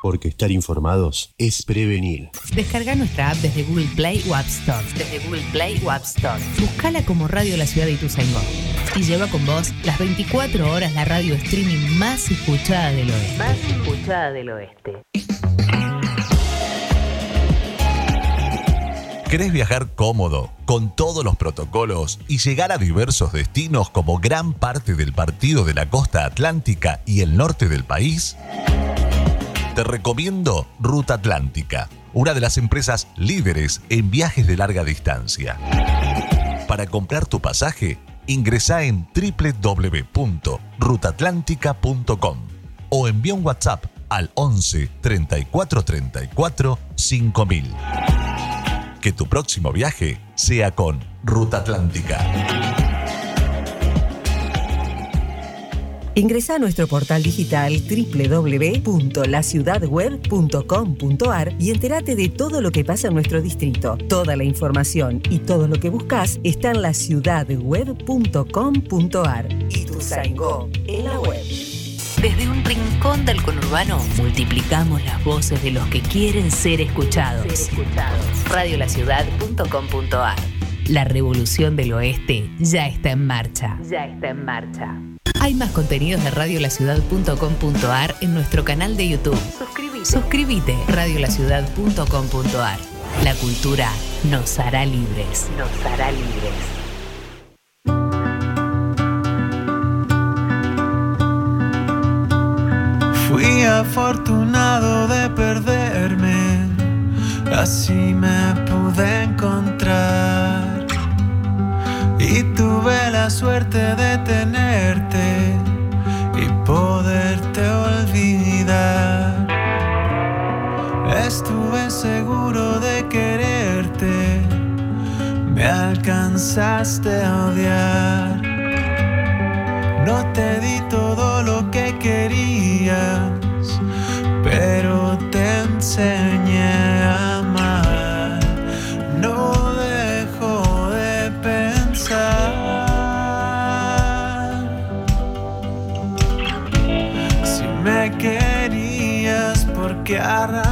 Porque estar informados es prevenir.
Descarga nuestra app desde Google Play o App Store. Desde Google Play o App Store. Buscala como Radio La Ciudad de Ituzaingó. Y lleva con vos las 24 horas la radio streaming más escuchada del oeste. Más escuchada del oeste.
¿Querés viajar cómodo, con todos los protocolos y llegar a diversos destinos como gran parte del partido de la costa atlántica y el norte del país? Te recomiendo Ruta Atlántica, una de las empresas líderes en viajes de larga distancia. Para comprar tu pasaje, ingresa en www.rutatlántica.com o envía un WhatsApp al 11 34 34 5000. Que tu próximo viaje sea con Ruta Atlántica.
Ingresa a nuestro portal digital www.laciudadweb.com.ar y entérate de todo lo que pasa en nuestro distrito. Toda la información y todo lo que buscas está en laciudadweb.com.ar. Y tu en la web.
Desde un rincón del conurbano multiplicamos las voces de los que quieren ser escuchados. Radiolaciudad.com.ar La revolución del oeste ya está en marcha. Ya está en marcha. Hay más contenidos de radiolaciudad.com.ar en nuestro canal de YouTube. Suscríbete. Suscríbete. Radiolaciudad.com.ar La cultura nos hará libres. Nos hará libres.
Fui afortunado de perderme, así me pude encontrar. Y tuve la suerte de tenerte y poderte olvidar. Estuve seguro de quererte, me alcanzaste a odiar. No te di todo lo que querías, pero te enseñé a ¿por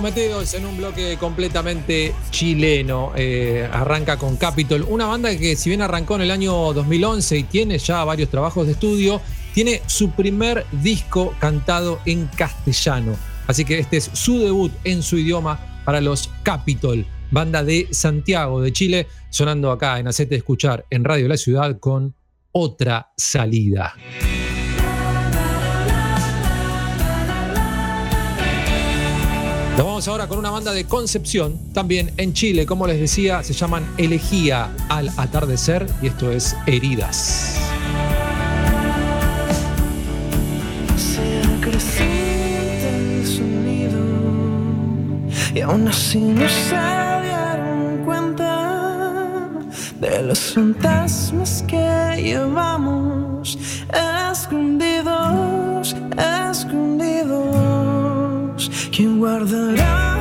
Metidos en un bloque completamente chileno. Eh, arranca con Capitol, una banda que si bien arrancó en el año 2011 y tiene ya varios trabajos de estudio, tiene su primer disco cantado en castellano. Así que este es su debut en su idioma para los Capitol, banda de Santiago de Chile, sonando acá en Hacete Escuchar en Radio La Ciudad con otra salida. Nos vamos ahora con una banda de Concepción, también en Chile, como les decía, se llaman Elegía al atardecer y esto es Heridas.
creciente el sonido y aún así no se dieron cuenta de los fantasmas que llevamos escondidos. ¿Quién guardará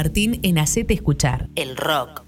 Martín en Hacete Escuchar. El rock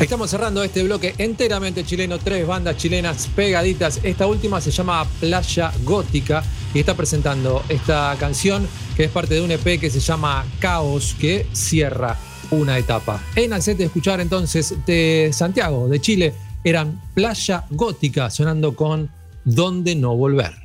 Estamos cerrando este bloque enteramente chileno, tres bandas chilenas pegaditas. Esta última se llama Playa Gótica y está presentando esta canción que es parte de un EP que se llama Caos, que cierra una etapa. En Alcete de escuchar entonces de Santiago, de Chile, eran Playa Gótica, sonando con Donde no volver.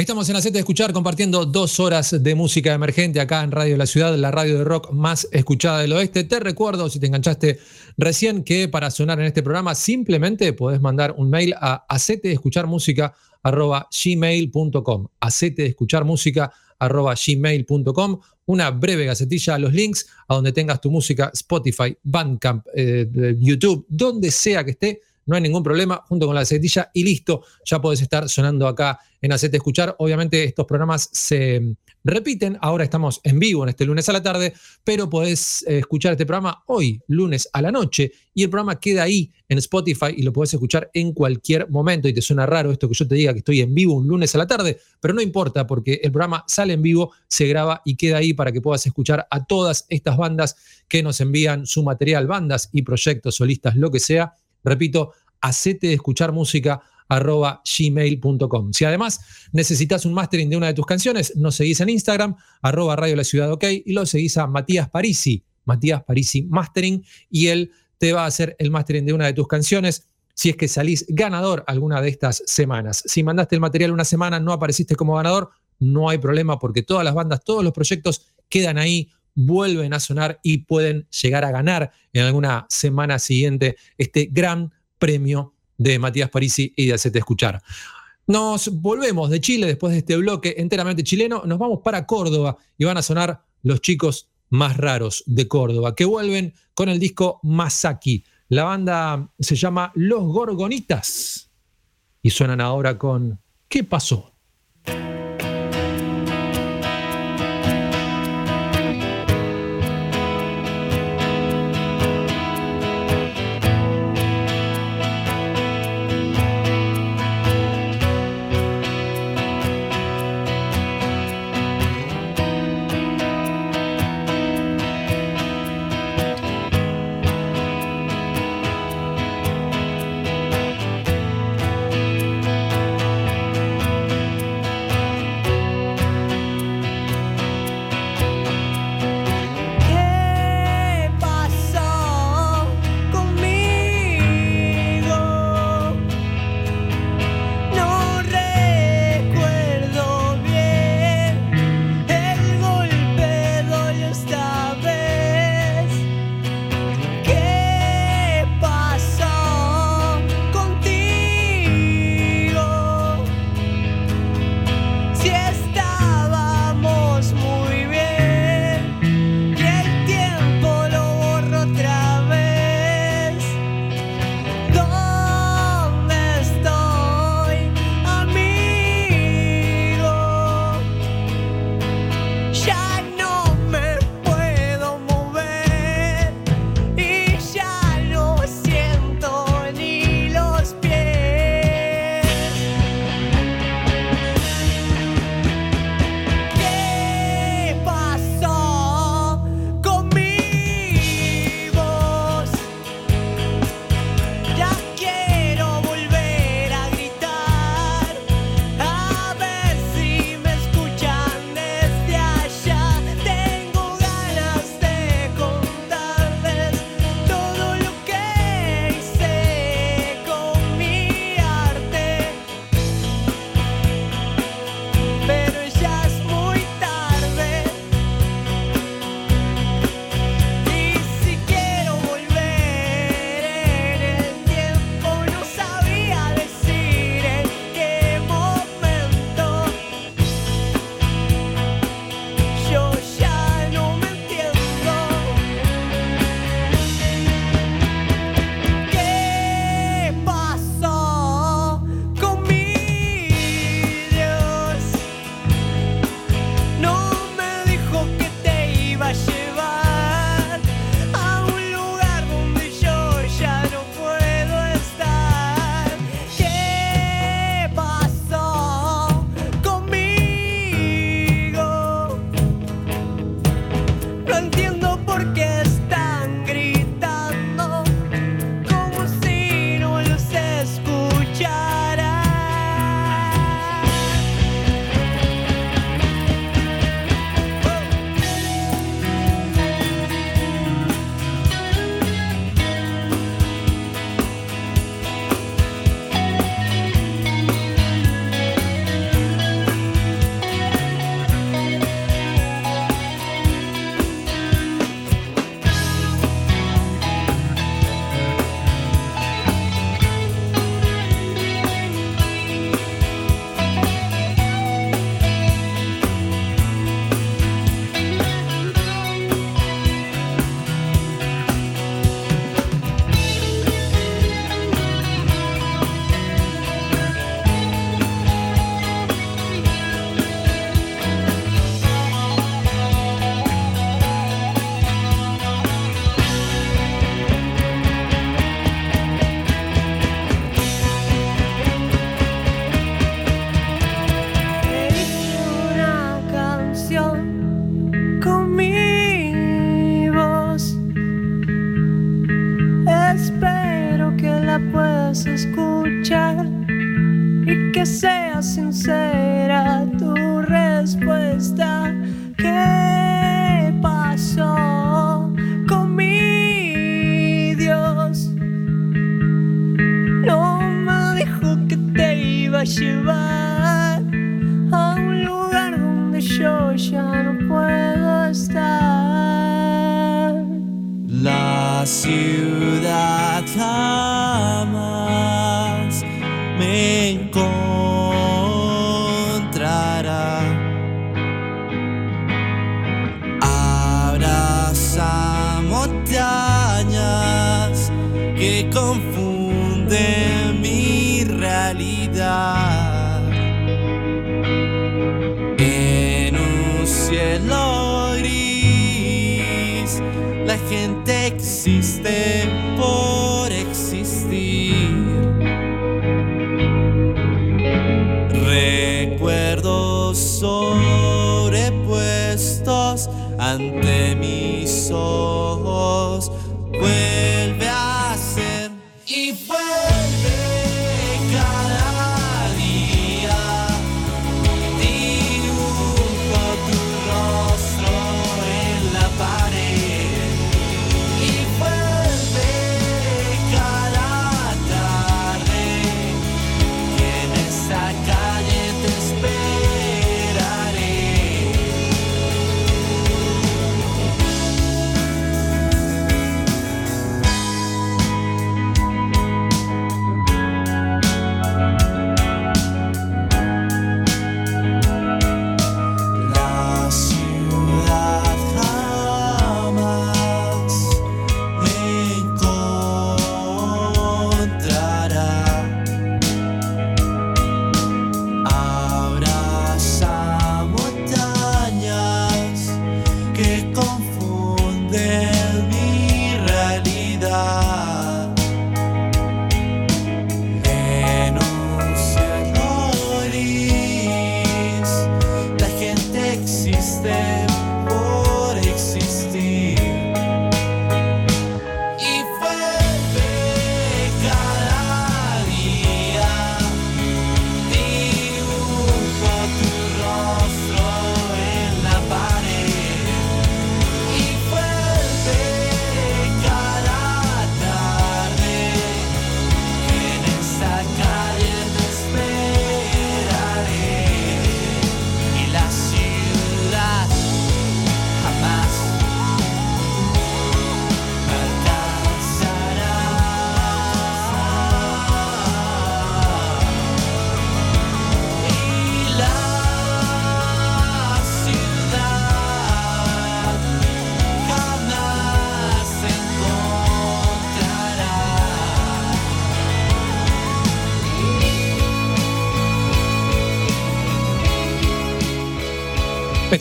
Estamos en Acete de Escuchar compartiendo dos horas de música emergente acá en Radio La Ciudad, la radio de rock más escuchada del oeste. Te recuerdo, si te enganchaste recién, que para sonar en este programa simplemente podés mandar un mail a acetedescucharmusica.gmail.com acetedescucharmusica.gmail.com Una breve gacetilla a los links a donde tengas tu música, Spotify, Bandcamp, eh, YouTube, donde sea que esté no hay ningún problema, junto con la gacetilla y listo, ya podés estar sonando acá en Hacete Escuchar. Obviamente estos programas se repiten, ahora estamos en vivo en este lunes a la tarde, pero podés eh, escuchar este programa hoy, lunes a la noche, y el programa queda ahí en Spotify y lo podés escuchar en cualquier momento. Y te suena raro esto que yo te diga que estoy en vivo un lunes a la tarde, pero no importa porque el programa sale en vivo, se graba y queda ahí para que puedas escuchar a todas estas bandas que nos envían su material, bandas y proyectos solistas, lo que sea Repito, acete de escuchar música arroba gmail.com. Si además necesitas un mastering de una de tus canciones, nos seguís en Instagram, arroba Radio La Ciudad OK, y lo seguís a Matías Parisi, Matías Parisi Mastering, y él te va a hacer el mastering de una de tus canciones si es que salís ganador alguna de estas semanas. Si mandaste el material una semana, no apareciste como ganador, no hay problema porque todas las bandas, todos los proyectos quedan ahí vuelven a sonar y pueden llegar a ganar en alguna semana siguiente este gran premio de Matías Parisi y de Hacete Escuchar. Nos volvemos de Chile después de este bloque enteramente chileno, nos vamos para Córdoba y van a sonar los chicos más raros de Córdoba, que vuelven con el disco Masaki. La banda se llama Los Gorgonitas y suenan ahora con ¿Qué pasó?
Ante mis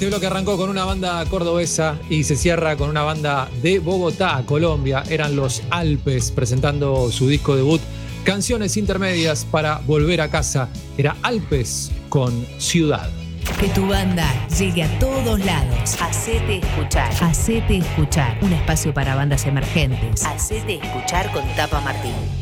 bloque arrancó con una banda cordobesa y se cierra con una banda de Bogotá, Colombia. Eran los Alpes presentando su disco debut. Canciones intermedias para volver a casa. Era Alpes con Ciudad.
Que tu banda llegue a todos lados. Hacete escuchar. Hacete escuchar. Un espacio para bandas emergentes. Hacete escuchar con Tapa Martín.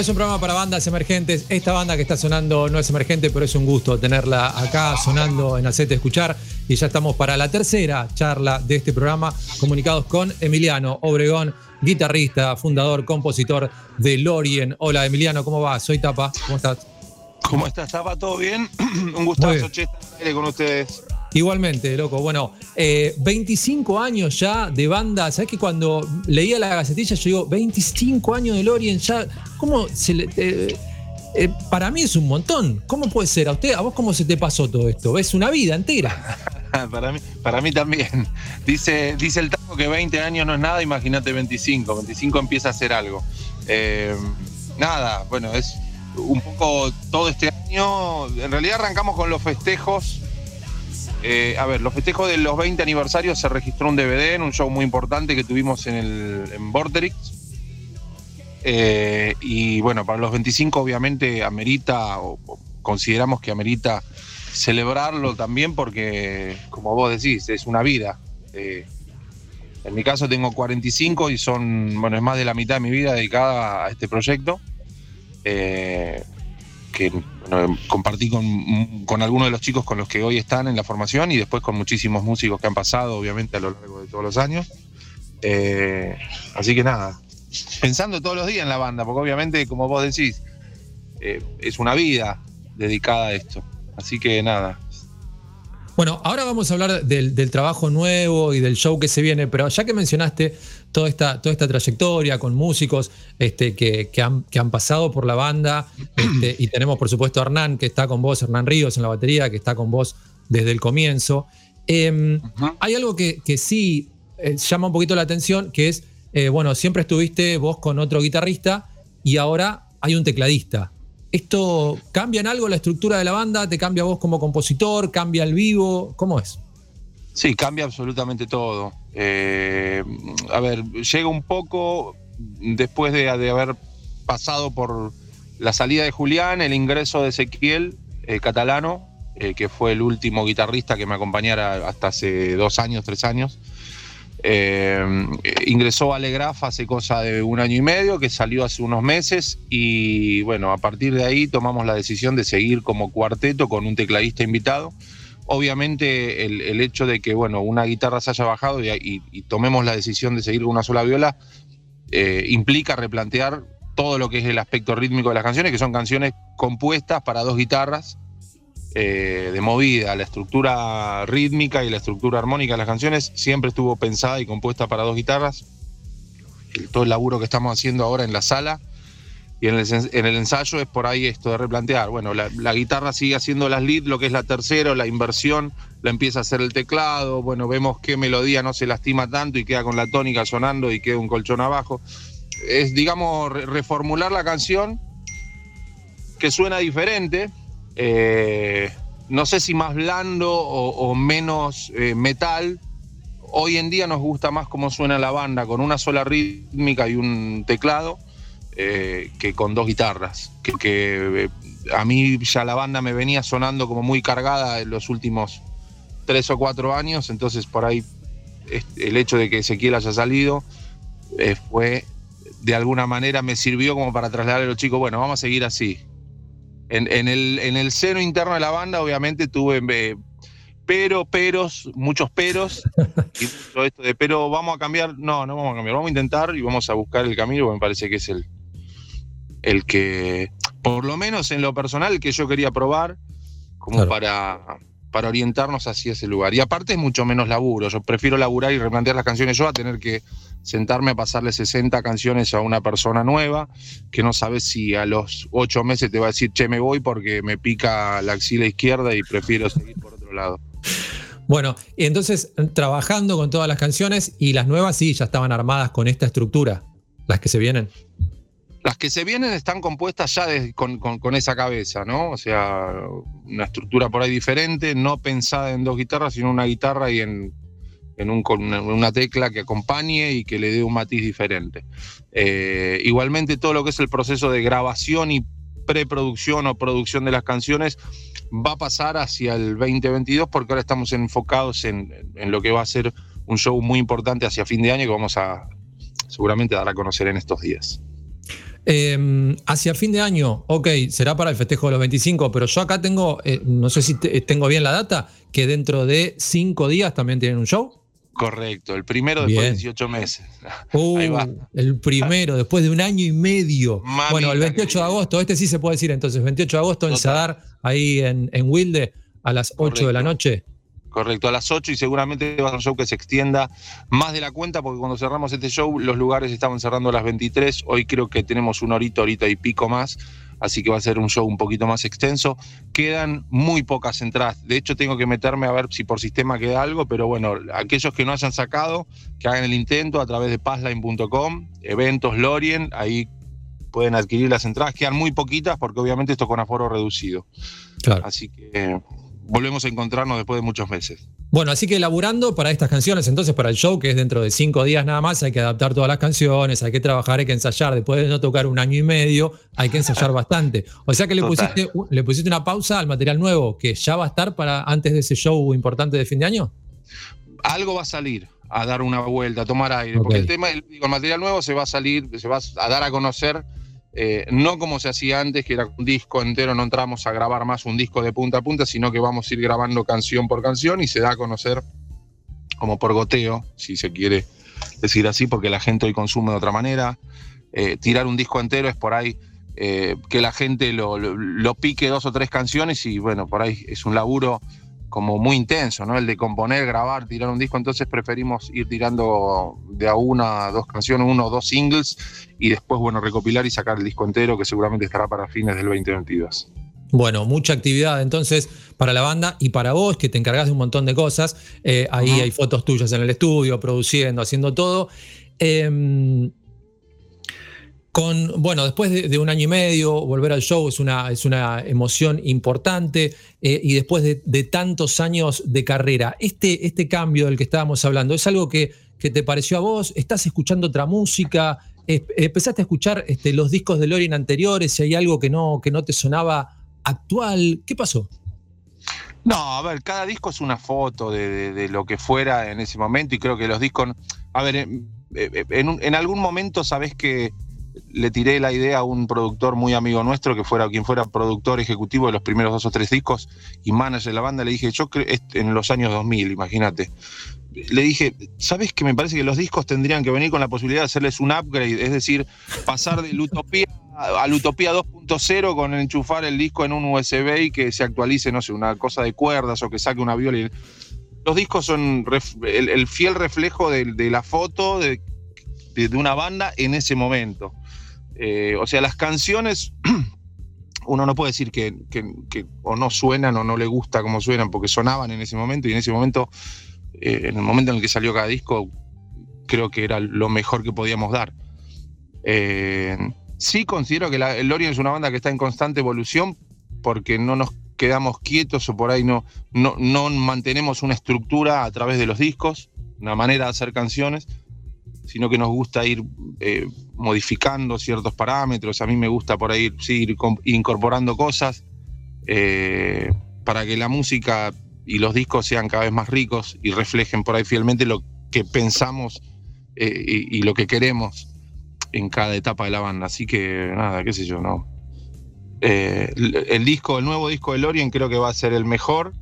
Es un programa para bandas emergentes. Esta banda que está sonando no es emergente, pero es un gusto tenerla acá sonando en Hacete Escuchar. Y ya estamos para la tercera charla de este programa, comunicados con Emiliano Obregón, guitarrista, fundador, compositor de Lorien. Hola Emiliano, ¿cómo va? Soy Tapa, ¿cómo estás?
¿Cómo estás, Zapa? ¿Todo bien? Un gustazo, che, estar con ustedes.
Igualmente, loco. Bueno, eh, 25 años ya de banda. ¿Sabes que cuando leía la gacetilla yo digo, 25 años de Lorien ya? ¿Cómo se le.? eh, eh, para mí es un montón. ¿Cómo puede ser? ¿A usted, a vos cómo se te pasó todo esto? Es una vida entera.
para, mí, para mí también. Dice, dice el tango que 20 años no es nada, imagínate 25. 25 empieza a ser algo. Eh, nada, bueno, es un poco todo este año. En realidad arrancamos con los festejos Eh, a ver, los festejos de los 20 aniversarios se registró un DVD en un show muy importante que tuvimos en, el, en. Eh, y bueno, para los 25 obviamente amerita, o, consideramos que amerita celebrarlo también porque, como vos decís, es una vida. Eh, en mi caso tengo 45 y son, bueno, es más de la mitad de mi vida dedicada a este proyecto. Que compartí con, con algunos de los chicos con los que hoy están en la formación y después con muchísimos músicos que han pasado, obviamente, a lo largo de todos los años. Eh, así que nada, pensando todos los días en la banda, porque obviamente, como vos decís, eh, es una vida dedicada a esto. Así que nada,
Bueno, ahora vamos a hablar del trabajo nuevo y del show que se viene, pero ya que mencionaste toda esta, toda esta trayectoria con músicos este, que, que han, que han pasado por la banda, este, y tenemos por supuesto a Hernán, que está con vos, Hernán Ríos en la batería, que está con vos desde el comienzo. Eh, Hay algo que, que sí eh, llama un poquito la atención, que es, eh, bueno, siempre estuviste vos con otro guitarrista y ahora hay un tecladista. ¿Esto cambia en algo la estructura de la banda? ¿Te cambia vos como compositor? ¿Cambia el vivo? ¿Cómo es?
Sí, cambia absolutamente todo. Eh, a ver, llega un poco después de, haber pasado por la salida de Julián, el ingreso de Ezequiel eh, Catalano, eh, que fue el último guitarrista que me acompañara hasta hace dos años, tres años. Ingresó Alegraf hace cosa de un año y medio, que salió hace unos meses, y bueno, a partir de ahí tomamos la decisión de seguir como cuarteto con un tecladista invitado. Obviamente el, hecho de que bueno, una guitarra se haya bajado y, tomemos la decisión de seguir con una sola viola eh, implica replantear todo lo que es el aspecto rítmico de las canciones, que son canciones compuestas para dos guitarras eh, de movida. La estructura rítmica y la estructura armónica de las canciones siempre estuvo pensada y compuesta para dos guitarras. Todo el laburo que estamos haciendo ahora en la sala y en el, ens- en el ensayo es por ahí esto de replantear. Bueno, la, guitarra sigue haciendo las lead, lo que es la tercera, la inversión, la empieza a hacer el teclado. Bueno, vemos qué melodía no se lastima tanto y queda con la tónica sonando y queda un colchón abajo. Es, digamos, re- reformular la canción que suena diferente. eh, no sé si más blando o, o menos eh, metal. Hoy en día nos gusta más cómo suena la banda con una sola rítmica y un teclado eh, que con dos guitarras. Que, que, eh, a mí ya la banda me venía sonando como muy cargada en los últimos tres o cuatro años, entonces por ahí es- el hecho de que Ezequiel haya salido eh, fue de alguna manera me sirvió como para trasladarle a los chicos, bueno, vamos a seguir así. En, en el, en el seno interno de la banda, obviamente, tuve eh, pero, peros, muchos peros, y mucho esto de, pero vamos a cambiar, no, no vamos a cambiar, vamos a intentar y vamos a buscar el camino, porque me parece que es el, el que, por lo menos en lo personal, que yo quería probar, como
Claro.
para, para orientarnos hacia ese lugar. Y aparte es mucho menos laburo, yo prefiero laburar y replantear las canciones yo a tener que sentarme a pasarle 60 canciones a una persona nueva que no sabe si a los 8 meses te va a decir, che, me voy porque me pica la axila izquierda y prefiero seguir por otro lado.
Bueno, y entonces trabajando con todas las canciones y las nuevas sí, ya estaban armadas con esta estructura, las que se vienen.
Las que se vienen están compuestas ya con, esa cabeza, ¿no? O sea, una estructura por ahí diferente, no pensada en dos guitarras, sino una guitarra y en, en un- con una, una tecla que acompañe y que le dé un matiz diferente. Eh, igualmente todo lo que es el proceso de grabación y preproducción o producción de las canciones va a pasar hacia el 2022 porque ahora estamos enfocados en, en lo que va a ser un show muy importante hacia fin de año que vamos a seguramente dar a conocer en estos días.
Eh, hacia fin de año, ok, será para el festejo de los 25, pero yo acá tengo, eh, no sé si te- tengo bien la data, que dentro de cinco días también tienen un show.
Correcto, el primero después de
Bien.
18 meses.
Uh,
Ahí va.
el primero, después de un año y medio.
Mamita
bueno, el 28 de agosto, este sí se puede decir entonces, 28 de agosto en Sadar, ahí en, en Wilde, a las 8 de la noche.
Correcto, a las 8 y seguramente va a ser un show que se extienda más de la cuenta porque cuando cerramos este show los lugares estaban cerrando a las 23, hoy creo que tenemos una horita, horita y pico más, así que va a ser un show un poquito más extenso. Quedan muy pocas entradas, de hecho tengo que meterme a ver si por sistema queda algo, pero bueno, aquellos que no hayan sacado, que hagan el intento a través de passline.com, eventos Lorien, ahí pueden adquirir las entradas, quedan muy poquitas porque obviamente esto con aforo reducido.
Claro.
Así que volvemos a encontrarnos después de muchos meses.
Bueno, así que laburando para estas canciones, entonces para el show, que es dentro de cinco días nada más, hay que adaptar todas las canciones, hay que trabajar, hay que ensayar. Después de no tocar un año y medio, hay que ensayar bastante. O sea que le
Total.
pusiste, le pusiste una pausa al material nuevo, que ya va a estar para antes de ese show importante de fin de año.
Algo va a salir a dar una vuelta, a tomar aire, porque el tema, el, digo, el material nuevo se va a salir, se va a dar a conocer, eh, no como se hacía antes, que era un disco entero, no entramos a grabar más un disco de punta a punta, sino que vamos a ir grabando canción por canción y se da a conocer como por goteo, si se quiere decir así, porque la gente hoy consume de otra manera. Eh, tirar un disco entero es por ahí eh, que la gente lo, pique dos o tres canciones y bueno, por ahí es un laburo como muy intenso, ¿no? El de componer, grabar, tirar un disco, entonces preferimos ir tirando de a una, a dos canciones, uno o dos singles y después, bueno, recopilar y sacar el disco entero que seguramente estará para fines del 2022.
Bueno, mucha actividad entonces para la banda y para vos, que te encargás de un montón de cosas. Eh, ahí hay fotos tuyas en el estudio, produciendo, haciendo todo. Em, con, bueno, después de, un año y medio, volver al show es una, es una emoción importante. eh, y después de, tantos años de carrera, este, este cambio del que estábamos hablando, ¿es algo que, que te pareció a vos? ¿Estás escuchando otra música? Eh, ¿Empezaste a escuchar este, los discos de Lorien anteriores? Si hay algo que no, que no te sonaba actual, ¿qué pasó?
No, a ver, cada disco es una foto de, de- lo que fuera en ese momento y creo que los discos, a ver, en, en un- en algún momento sabés que le tiré la idea a un productor muy amigo nuestro que fuera quien fuera productor ejecutivo de los primeros dos o tres discos y manager de la banda, le dije, yo creo, en los años 2000, imagínate, le dije, ¿sabes que me parece que los discos tendrían que venir con la posibilidad de hacerles un upgrade? Es decir, pasar de la utopía a la utopía 2.0 con enchufar el disco en un USB y que se actualice, no sé, una cosa de cuerdas o que saque una viola. Los discos son el, el fiel reflejo de, la foto de una banda en ese momento. Eh, o sea, las canciones, uno no puede decir que, o no suenan o no le gusta como suenan, porque sonaban en ese momento y en ese momento, eh, en el momento en el que salió cada disco, creo que era lo mejor que podíamos dar. Eh, sí considero que el Lorien es una banda que está en constante evolución porque no nos quedamos quietos o por ahí no, no, no mantenemos una estructura a través de los discos, una manera de hacer canciones, sino que nos gusta ir eh, modificando ciertos parámetros. A mí me gusta por ahí sí, ir incorporando cosas eh, para que la música y los discos sean cada vez más ricos y reflejen por ahí fielmente lo que pensamos eh, y, lo que queremos en cada etapa de la banda. Así que nada, qué sé yo, no. El, disco, el nuevo disco de Lorien creo que va a ser el mejor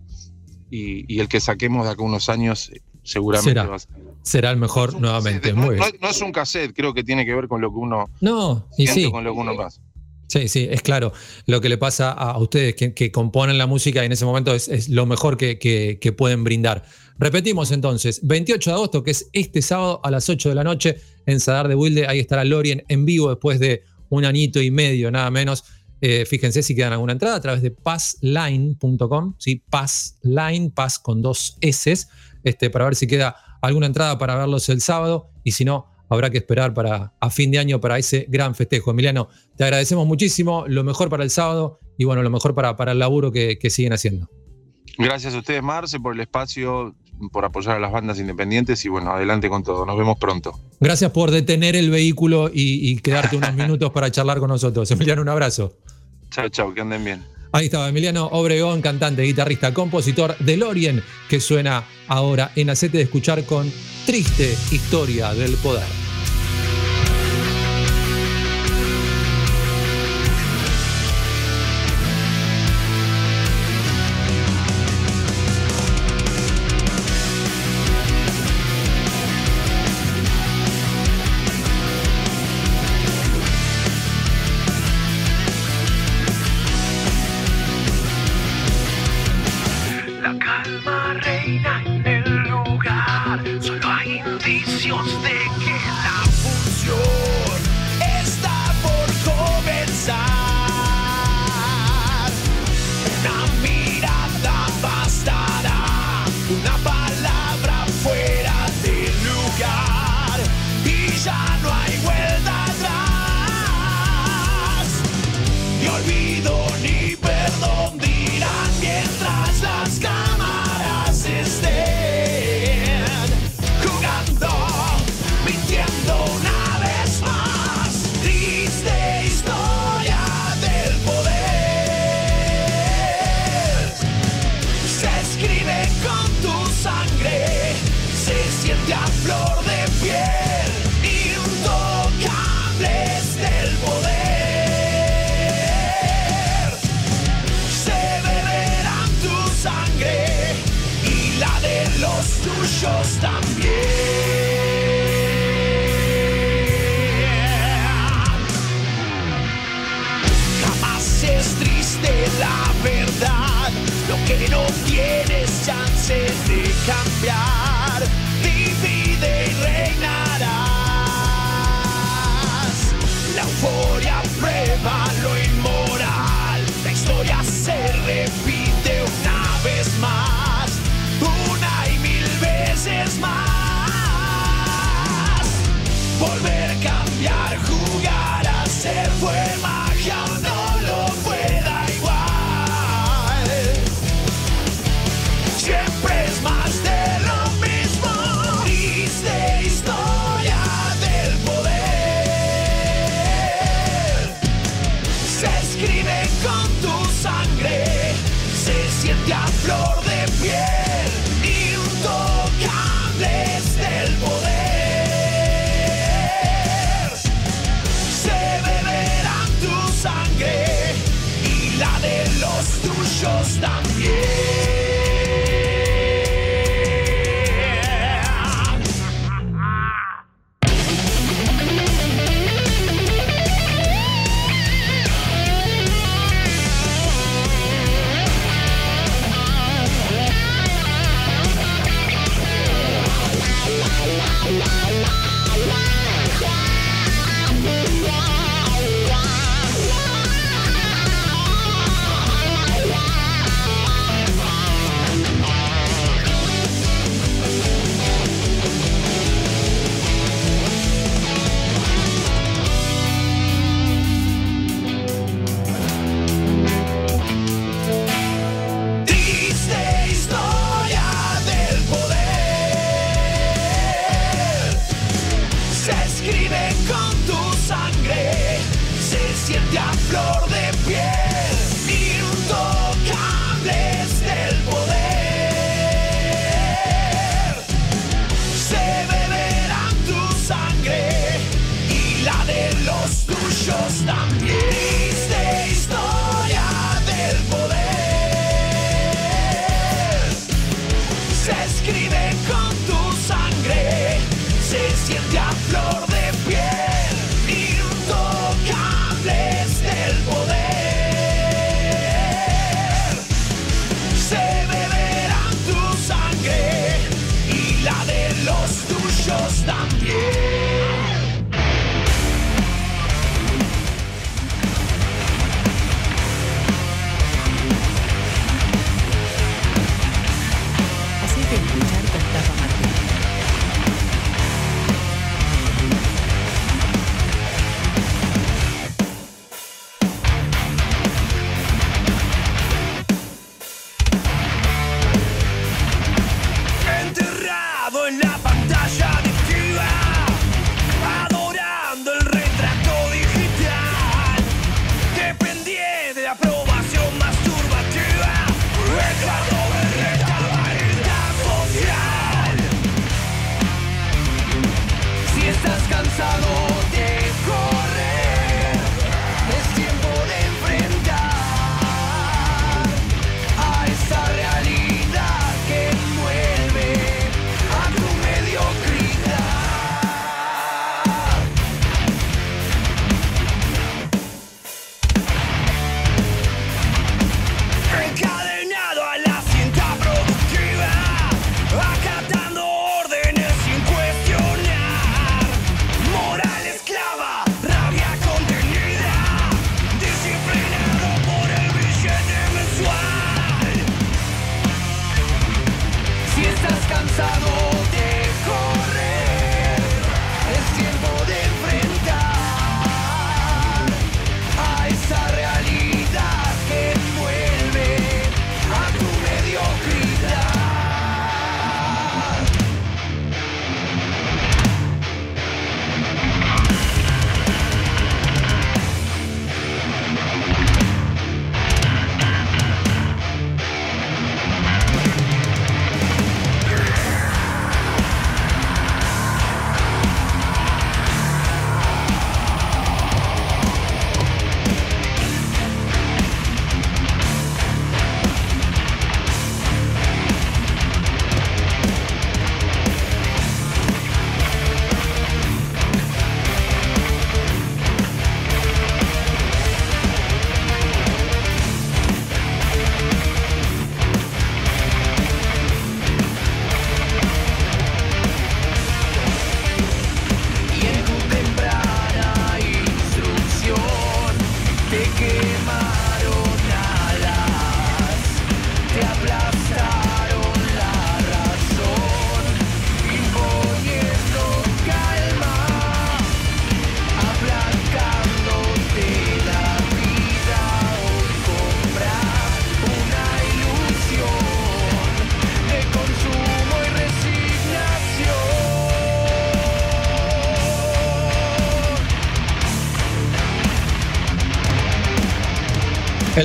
y, el que saquemos de acá unos años seguramente
Será.
va a ser.
Será el mejor nuevamente.
No,
Muy bien.
no es- no es un cassette, creo que tiene que ver con lo que uno
No, y sí.
con lo que uno pasa.
Sí, sí, es claro. Lo que le pasa a, a ustedes que, que componen la música y en ese momento es, es lo mejor que, que- que pueden brindar. Repetimos entonces, 28 de agosto, que es este sábado a las 8 de la noche en Sadar de Wilde, ahí estará Lorien en vivo después de un añito y medio, nada menos. Eh, fíjense si quedan alguna entrada a través de passline.com, ¿sí? Passline, pass con dos S, este, para ver si queda alguna entrada para verlos el sábado y si no, habrá que esperar para a fin de año para ese gran festejo. Emiliano, te agradecemos muchísimo, lo mejor para el sábado y bueno, lo mejor para, para el laburo que, que siguen haciendo.
Gracias a ustedes, Marce, por el espacio, por apoyar a las bandas independientes y bueno, adelante con todo. Nos vemos pronto.
Gracias por detener el vehículo y, y quedarte unos minutos para charlar con nosotros. Emiliano, un abrazo.
Chao, chao, que anden bien.
Ahí estaba Emiliano Obregón, cantante, guitarrista, compositor de Lorien, que suena ahora en Acete de Escuchar con Triste Historia del Poder.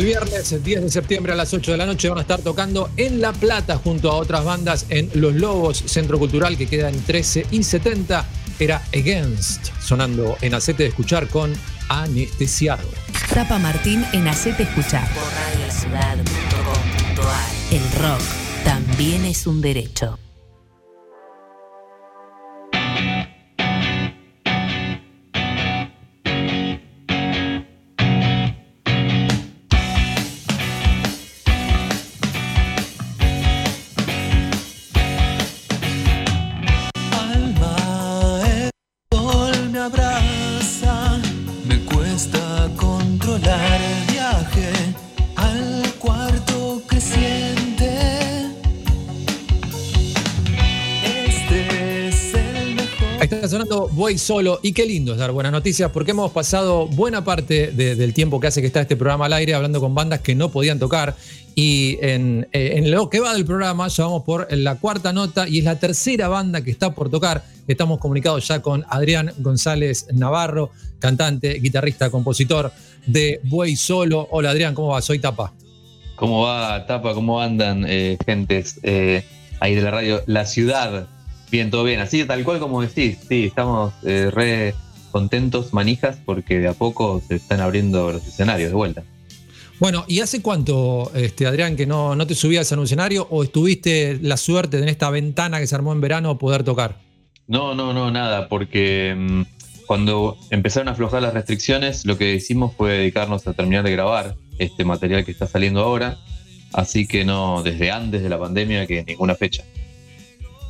El
viernes el 10 de septiembre a las 8 de la noche van a estar tocando en La Plata junto a otras bandas en Los Lobos, Centro Cultural que queda en 13 y 70. Era Against, sonando en Acete de Escuchar con Anestesiado.
Tapa Martín en Hacete Escuchar.
Por
El rock también es un derecho.
Solo y qué lindo es dar buenas noticias porque hemos pasado buena parte de- del tiempo que hace que está este programa al aire hablando con bandas que no podían tocar y en, eh, en lo que va del programa ya vamos por la cuarta nota y es la tercera banda que está por tocar. Estamos comunicados ya con Adrián González Navarro, cantante, guitarrista, compositor de Voy Solo. Hola Adrián, ¿cómo va? Soy Tapa.
¿Cómo va, Tapa? ¿Cómo andan, eh, gentes eh, ahí de la radio? La ciudad. Bien, todo bien. Así, tal cual como decís. Sí, estamos eh, re contentos, manijas, porque de a poco se están abriendo los escenarios de vuelta.
Bueno, ¿y hace cuánto, este, Adrián, que no, no te subías a un escenario o estuviste la suerte de en esta ventana que se armó en verano poder tocar?
No, no, no, nada, porque mm, cuando empezaron a aflojar las restricciones, lo que hicimos fue dedicarnos a terminar de grabar este material que está saliendo ahora. Así que no, desde antes de la pandemia, que ninguna fecha.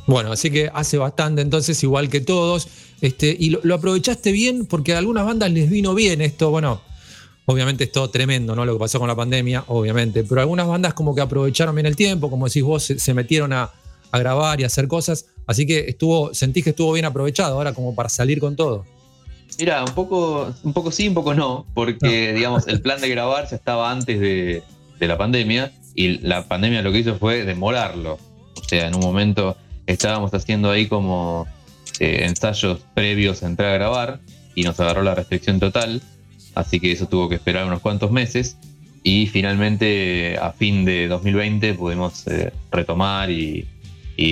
Bueno, así que hace bastante entonces, igual que todos. Este, y lo, lo aprovechaste bien porque a algunas bandas les vino bien esto. Bueno, obviamente es todo tremendo, ¿no? Lo que pasó con la pandemia, obviamente. Pero algunas bandas como que aprovecharon bien el tiempo, como decís vos, se, se metieron a, a grabar y a hacer cosas. Así que estuvo, sentís que estuvo bien aprovechado ahora como para salir con todo.
Mira, un poco, un poco sí, un poco no, porque digamos, el plan de grabar ya estaba antes de, de la pandemia y la pandemia lo que hizo fue demorarlo. O sea, en un momento estábamos haciendo ahí como eh, ensayos previos a entrar a grabar y nos agarró la restricción total, así que eso tuvo que esperar unos cuantos meses y finalmente a fin de 2020 pudimos eh, retomar y,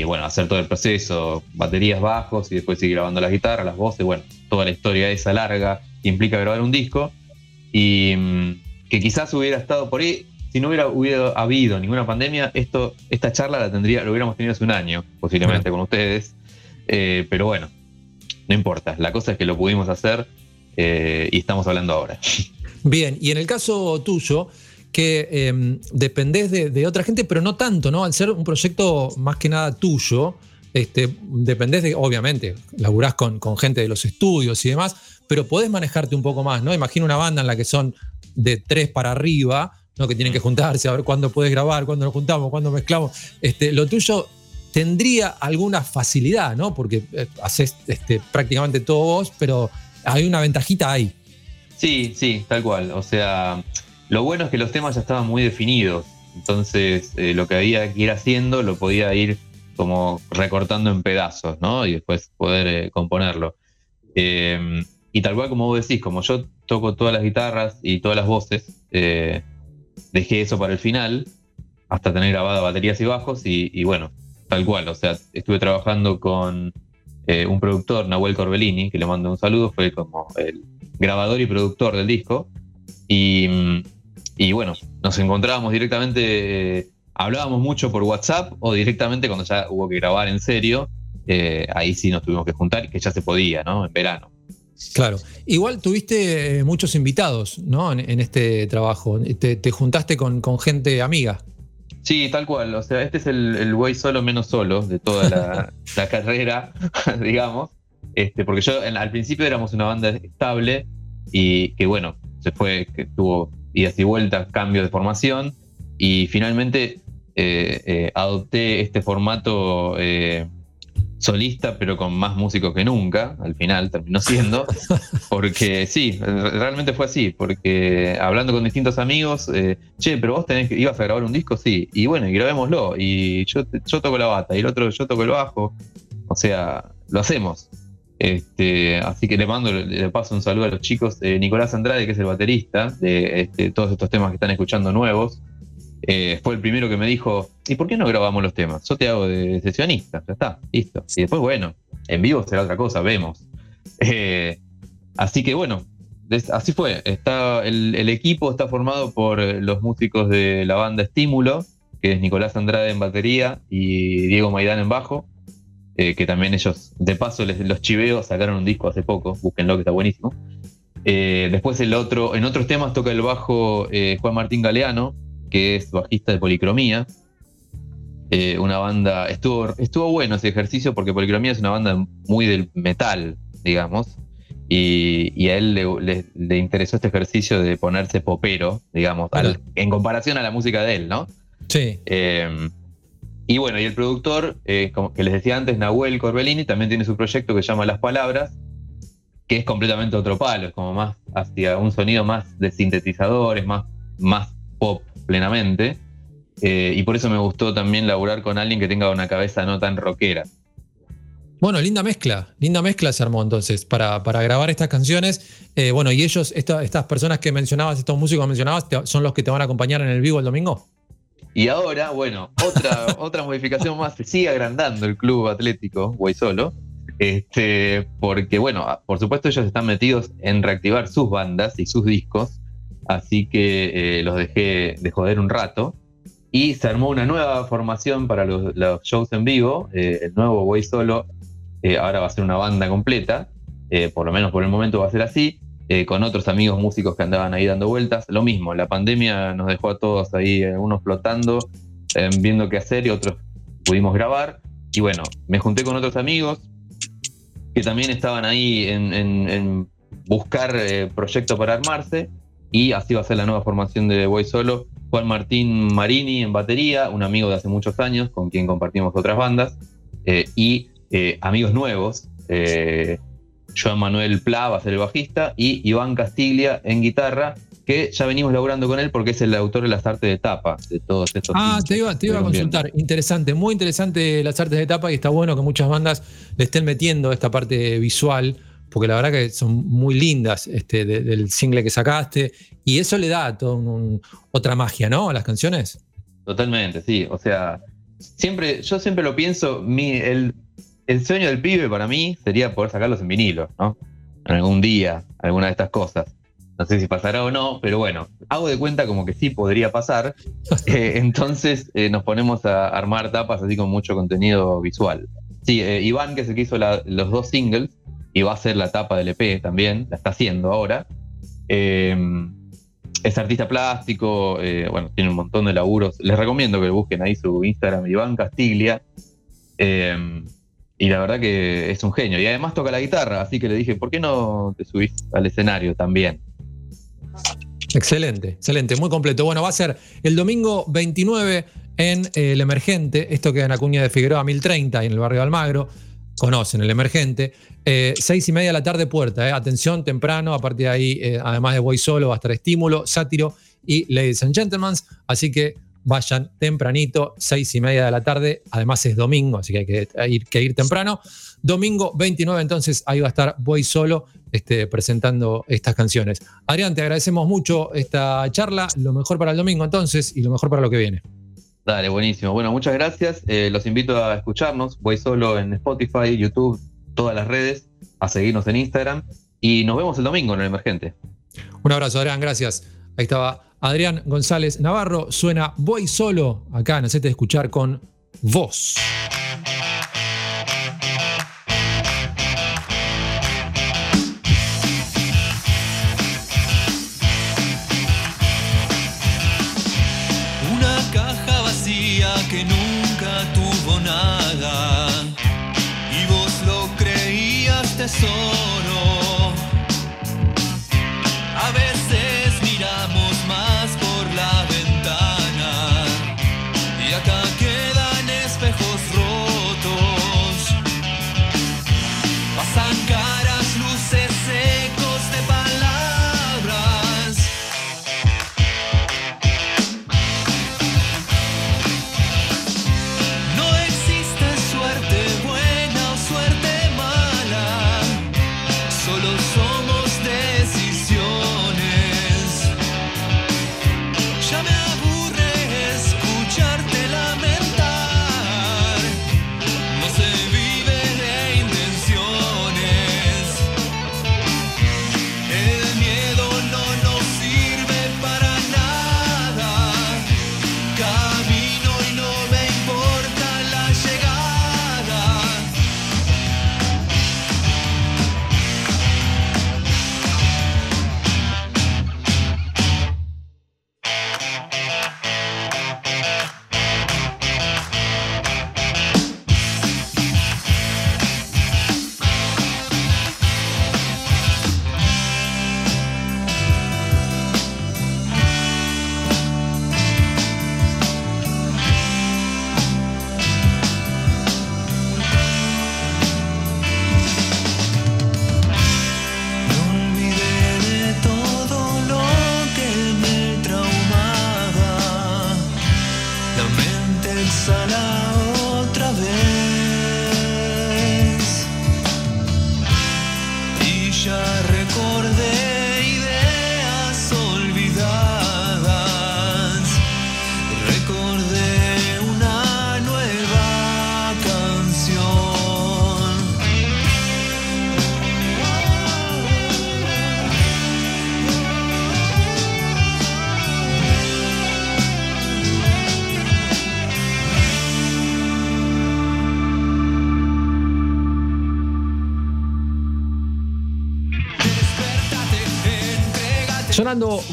bueno, hacer todo el proceso, baterías bajos y después seguir grabando las guitarras, las voces, bueno, toda la historia esa larga que implica grabar un disco y mm, que quizás hubiera estado por ahí, si no hubiera, hubiera habido ninguna pandemia, esto, esta charla la tendría, lo hubiéramos tenido hace un año, posiblemente con ustedes, Eh, pero bueno, no importa, la cosa es que lo pudimos hacer eh, y estamos hablando ahora.
Bien, y en el caso tuyo, que eh, dependés de, de otra gente, pero no tanto, ¿no? Al ser un proyecto más que nada tuyo, este, dependés de, obviamente, laburás con, con gente de los estudios y demás, pero podés manejarte un poco más, ¿no? Imagino una banda en la que son de tres para arriba, ¿no? Que tienen que juntarse a ver cuándo puedes grabar, cuándo nos juntamos, cuándo mezclamos. Este, lo tuyo tendría alguna facilidad, ¿no? Porque eh, haces este, prácticamente todo vos, pero hay una ventajita ahí.
Sí, sí, tal cual. O sea, lo bueno es que los temas ya estaban muy definidos. Entonces, eh, lo que había que ir haciendo lo podía ir como recortando en pedazos, ¿no? Y después poder eh, componerlo. Y tal cual como vos decís, como yo toco todas las guitarras y todas las voces, dejé eso para el final, hasta tener grabadas baterías y bajos, y, bueno, tal cual. O sea, estuve trabajando con eh, un productor, Nahuel Corbellini, que le mando un saludo, fue como el grabador y productor del disco. Y, y bueno, nos encontrábamos directamente, eh, hablábamos mucho por WhatsApp o directamente cuando ya hubo que grabar en serio, eh, ahí sí nos tuvimos que juntar, que ya se podía, ¿no? En verano.
Claro. Igual tuviste eh, muchos invitados, ¿no? En, en este trabajo. Te, te juntaste con, con gente amiga.
Sí, tal cual. O sea, este es el, el güey solo menos solo de toda la, la carrera, digamos. Este, porque yo en- al principio éramos una banda estable y que bueno, se fue, que tuvo idas y vueltas, cambio de formación, y finalmente eh, eh, adopté este formato eh, solista, pero con más músicos que nunca, al final terminó siendo, porque sí, realmente fue así, porque hablando con distintos amigos, eh, che, pero vos tenés que, ibas a grabar un disco, sí, y bueno, y grabémoslo, y yo, yo toco la bata, y el otro yo toco el bajo, o sea, lo hacemos. Este, así que le mando, le paso un saludo a los chicos. Eh, Nicolás Andrade, que es el baterista de este, todos estos temas que están escuchando nuevos, eh, fue el primero que me dijo, ¿y por qué no grabamos los temas? Yo te hago de sesionista, ya está, listo. Y después, bueno, en vivo será otra cosa, vemos. Eh, así que bueno, así fue. Está, el, equipo está formado por los músicos de la banda Estímulo, que es Nicolás Andrade en batería y Diego Maidán en bajo, eh, que también ellos, de paso, les, los chiveo, sacaron un disco hace poco, búsquenlo que está buenísimo. Después el otro, en otros temas toca el bajo Juan Martín Galeano, que es bajista de Policromía. Eh, una banda, estuvo, estuvo bueno ese ejercicio porque Policromía es una banda muy del metal, digamos. Y, y a él le, le- le interesó este ejercicio de ponerse popero, digamos, al- en comparación a la música de él, ¿no?
Sí.
Eh, y bueno, y el productor, eh, como que les decía antes, Nahuel Corbellini, también tiene su proyecto que se llama Las Palabras, que es completamente otro palo, es como más hacia un sonido más de sintetizadores, más, más pop plenamente. Eh, y por eso me gustó también laburar con alguien que tenga una cabeza no tan rockera.
Bueno, linda mezcla, linda mezcla se armó entonces para, para grabar estas canciones. Eh, bueno, y ellos, esta- estas personas que mencionabas, estos músicos que mencionabas, te- son los que te van a acompañar en el vivo el domingo.
Y ahora, bueno, otra, otra modificación más, se sigue agrandando el club atlético Guaysolo, este, porque bueno, por supuesto ellos están metidos en reactivar sus bandas y sus discos, así que eh, los dejé de joder un rato. Y se armó una nueva formación para los, shows en vivo, eh, el nuevo Guaysolo, eh, ahora va a ser una banda completa, por lo menos por el momento va a ser así, con otros amigos músicos que andaban ahí dando vueltas. Lo mismo, la pandemia nos dejó a todos ahí, unos flotando, viendo qué hacer y otros pudimos grabar. Y bueno, me junté con otros amigos que también estaban ahí en, en- buscar proyectos para armarse. Y así va a ser la nueva formación de Voy Solo. Juan Martín Marini en batería, un amigo de hace muchos años con quien compartimos otras bandas. eh, y eh, amigos nuevos. eh, Joan Manuel Pla va a ser el bajista y Iván Castiglia en guitarra, que ya venimos laburando con él porque es el autor de las artes de tapa de todos estos.
Ah, te iba, te iba a consultar. Interesante, muy interesante las artes de tapa y está bueno que muchas bandas le estén metiendo esta parte visual, porque la verdad que son muy lindas este, de- del single que sacaste y eso le da todo un- un- otra magia, ¿no? A las canciones.
Totalmente, sí. O sea, siempre, yo siempre lo pienso, mi, el, el sueño del pibe para mí sería poder sacarlos en vinilo, ¿no? En algún día, alguna de estas cosas. No sé si pasará o no, pero bueno, hago de cuenta como que sí podría pasar. Eh, entonces eh, nos ponemos a armar tapas así con mucho contenido visual. Sí, eh, Iván, que es el que hizo la- los dos singles, y va a ser la tapa del EP también, la está haciendo ahora. Eh, es artista plástico, eh, bueno, tiene un montón de laburos. Les recomiendo que busquen ahí su Instagram, Iván Castiglia. Eh, y la verdad que es un genio. Y además toca la guitarra, así que le dije, ¿por qué no te subís al escenario también?
Excelente, excelente, muy completo. Bueno, va a ser el domingo 29 en El Emergente, esto queda en Acuña de Figueroa 1030, en el barrio de Almagro. Conocen el Emergente. Eh, seis y media de la tarde, puerta. eh. Atención, temprano. A partir de ahí, eh, además de Voy Solo, va a estar Estímulo, Sátiro y Ladies and Gentlemen. Así que vayan tempranito, seis y media de la tarde. Además es domingo, así que hay que ir, que ir temprano. Domingo 29, entonces ahí va a estar Voy Solo este, presentando estas canciones. Adrián, te agradecemos mucho esta charla. Lo mejor para el domingo entonces y lo mejor para lo que viene.
Dale, buenísimo. Bueno, muchas gracias. Eh, los invito a escucharnos. Voy solo en Spotify, YouTube, todas las redes, a seguirnos en Instagram. Y nos vemos el domingo en el Emergente.
Un abrazo, Adrián, gracias. Ahí estaba Adrián González Navarro. Suena Voy Solo acá en Hacete Escuchar con Voz.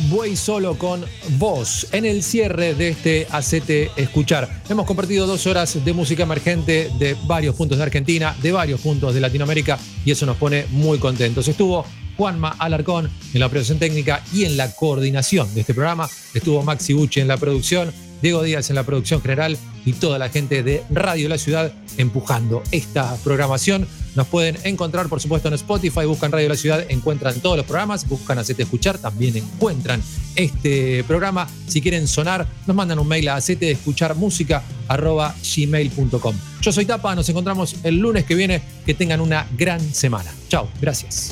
Buey Solo con vos en el cierre de este Acete Escuchar. Hemos compartido dos horas de música emergente de varios puntos de Argentina, de varios puntos de Latinoamérica y eso nos pone muy contentos. Estuvo Juanma Alarcón en la operación técnica y en la coordinación de este programa. Estuvo Maxi Bucci en la producción, Diego Díaz en la producción general y toda la gente de Radio La Ciudad empujando esta programación. Nos pueden encontrar, por supuesto, en Spotify, buscan Radio La Ciudad, encuentran todos los programas, buscan Hacete Escuchar, también encuentran este programa. Si quieren sonar, nos mandan un mail a gmail.com Yo soy Tapa, nos encontramos el lunes que viene. Que tengan una gran semana. Chao, gracias.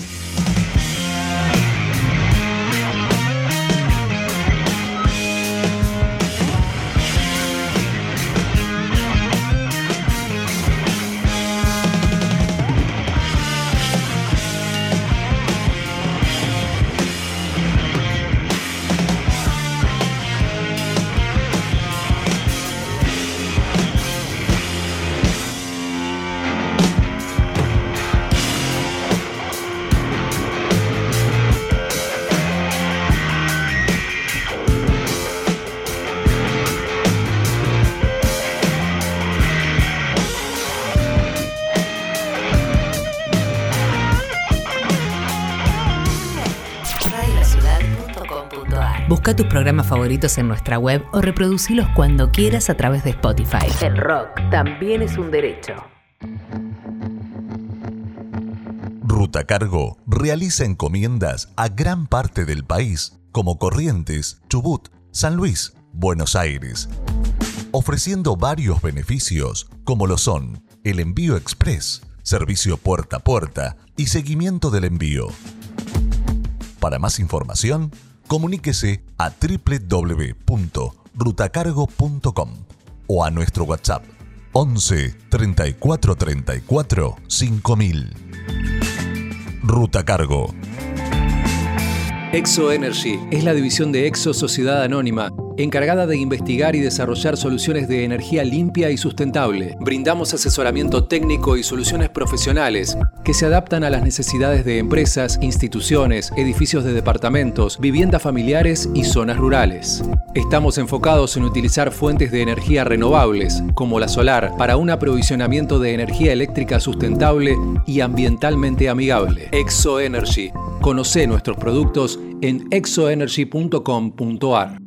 Busca tus programas favoritos en nuestra web o reproducilos cuando quieras a través de Spotify.
El rock también es un derecho.
Ruta Cargo realiza encomiendas a gran parte del país, como Corrientes, Chubut, San Luis, Buenos Aires, ofreciendo varios beneficios como lo son el envío express, servicio puerta a puerta y seguimiento del envío. Para más información, comuníquese a www.rutacargo.com o a nuestro WhatsApp 11 34 34 5000. Ruta Cargo.
Exo Energy es la división de Exo Sociedad Anónima, encargada de investigar y desarrollar soluciones de energía limpia y sustentable. Brindamos asesoramiento técnico y soluciones profesionales que se adaptan a las necesidades de empresas, instituciones, edificios de departamentos, viviendas familiares y zonas rurales. Estamos enfocados en utilizar fuentes de energía renovables, como la solar, para un aprovisionamiento de energía eléctrica sustentable y ambientalmente amigable. Exo Energy. Conoce nuestros productos en exoenergy.com.ar.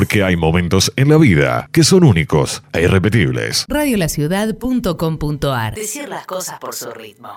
Porque hay momentos en la vida que son únicos e irrepetibles.
radiolaciudad.com.ar Decir las cosas por su ritmo.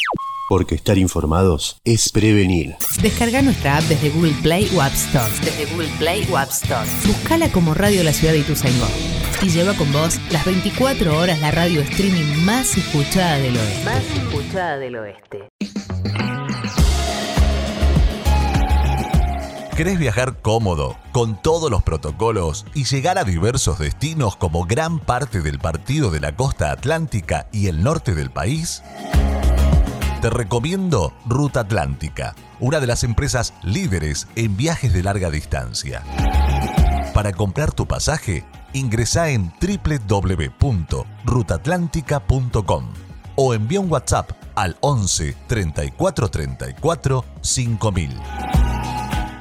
Porque estar informados es prevenir.
Descarga nuestra app desde Google Play o App Store. Desde Google Play o App Store. Buscala como Radio La Ciudad de Ituzaingó. Y lleva con vos las 24 horas la radio streaming más escuchada del oeste.
Más escuchada del oeste.
¿Querés viajar cómodo, con todos los protocolos y llegar a diversos destinos como gran parte del partido de la costa atlántica y el norte del país? Te recomiendo Ruta Atlántica, una de las empresas líderes en viajes de larga distancia. Para comprar tu pasaje, Ingresa en www.rutatlántica.com o envía un WhatsApp al 11 34 34 5000.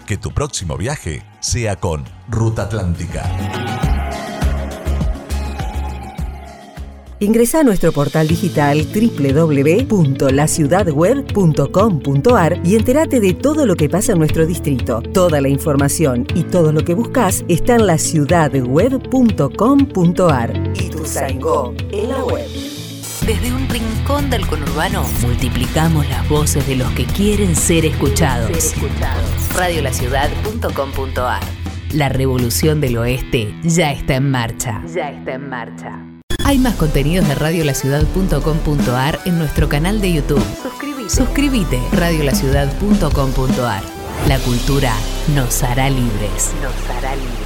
Que tu próximo viaje sea con Ruta Atlántica.
Ingresa a nuestro portal digital www.laciudadweb.com.ar y entérate de todo lo que pasa en nuestro distrito. Toda la información y todo lo que buscas está en laciudadweb.com.ar. Y tu Zaingó en la web.
Desde un rincón del conurbano multiplicamos las voces de los que quieren ser escuchados. Radiolaciudad.com.ar La revolución del oeste ya está en marcha.
Ya está en marcha.
Hay más contenidos de radiolaciudad.com.ar en nuestro canal de YouTube.
Suscríbete.
Suscríbete radiolaciudad.com.ar La cultura nos hará libres.
Nos hará libres.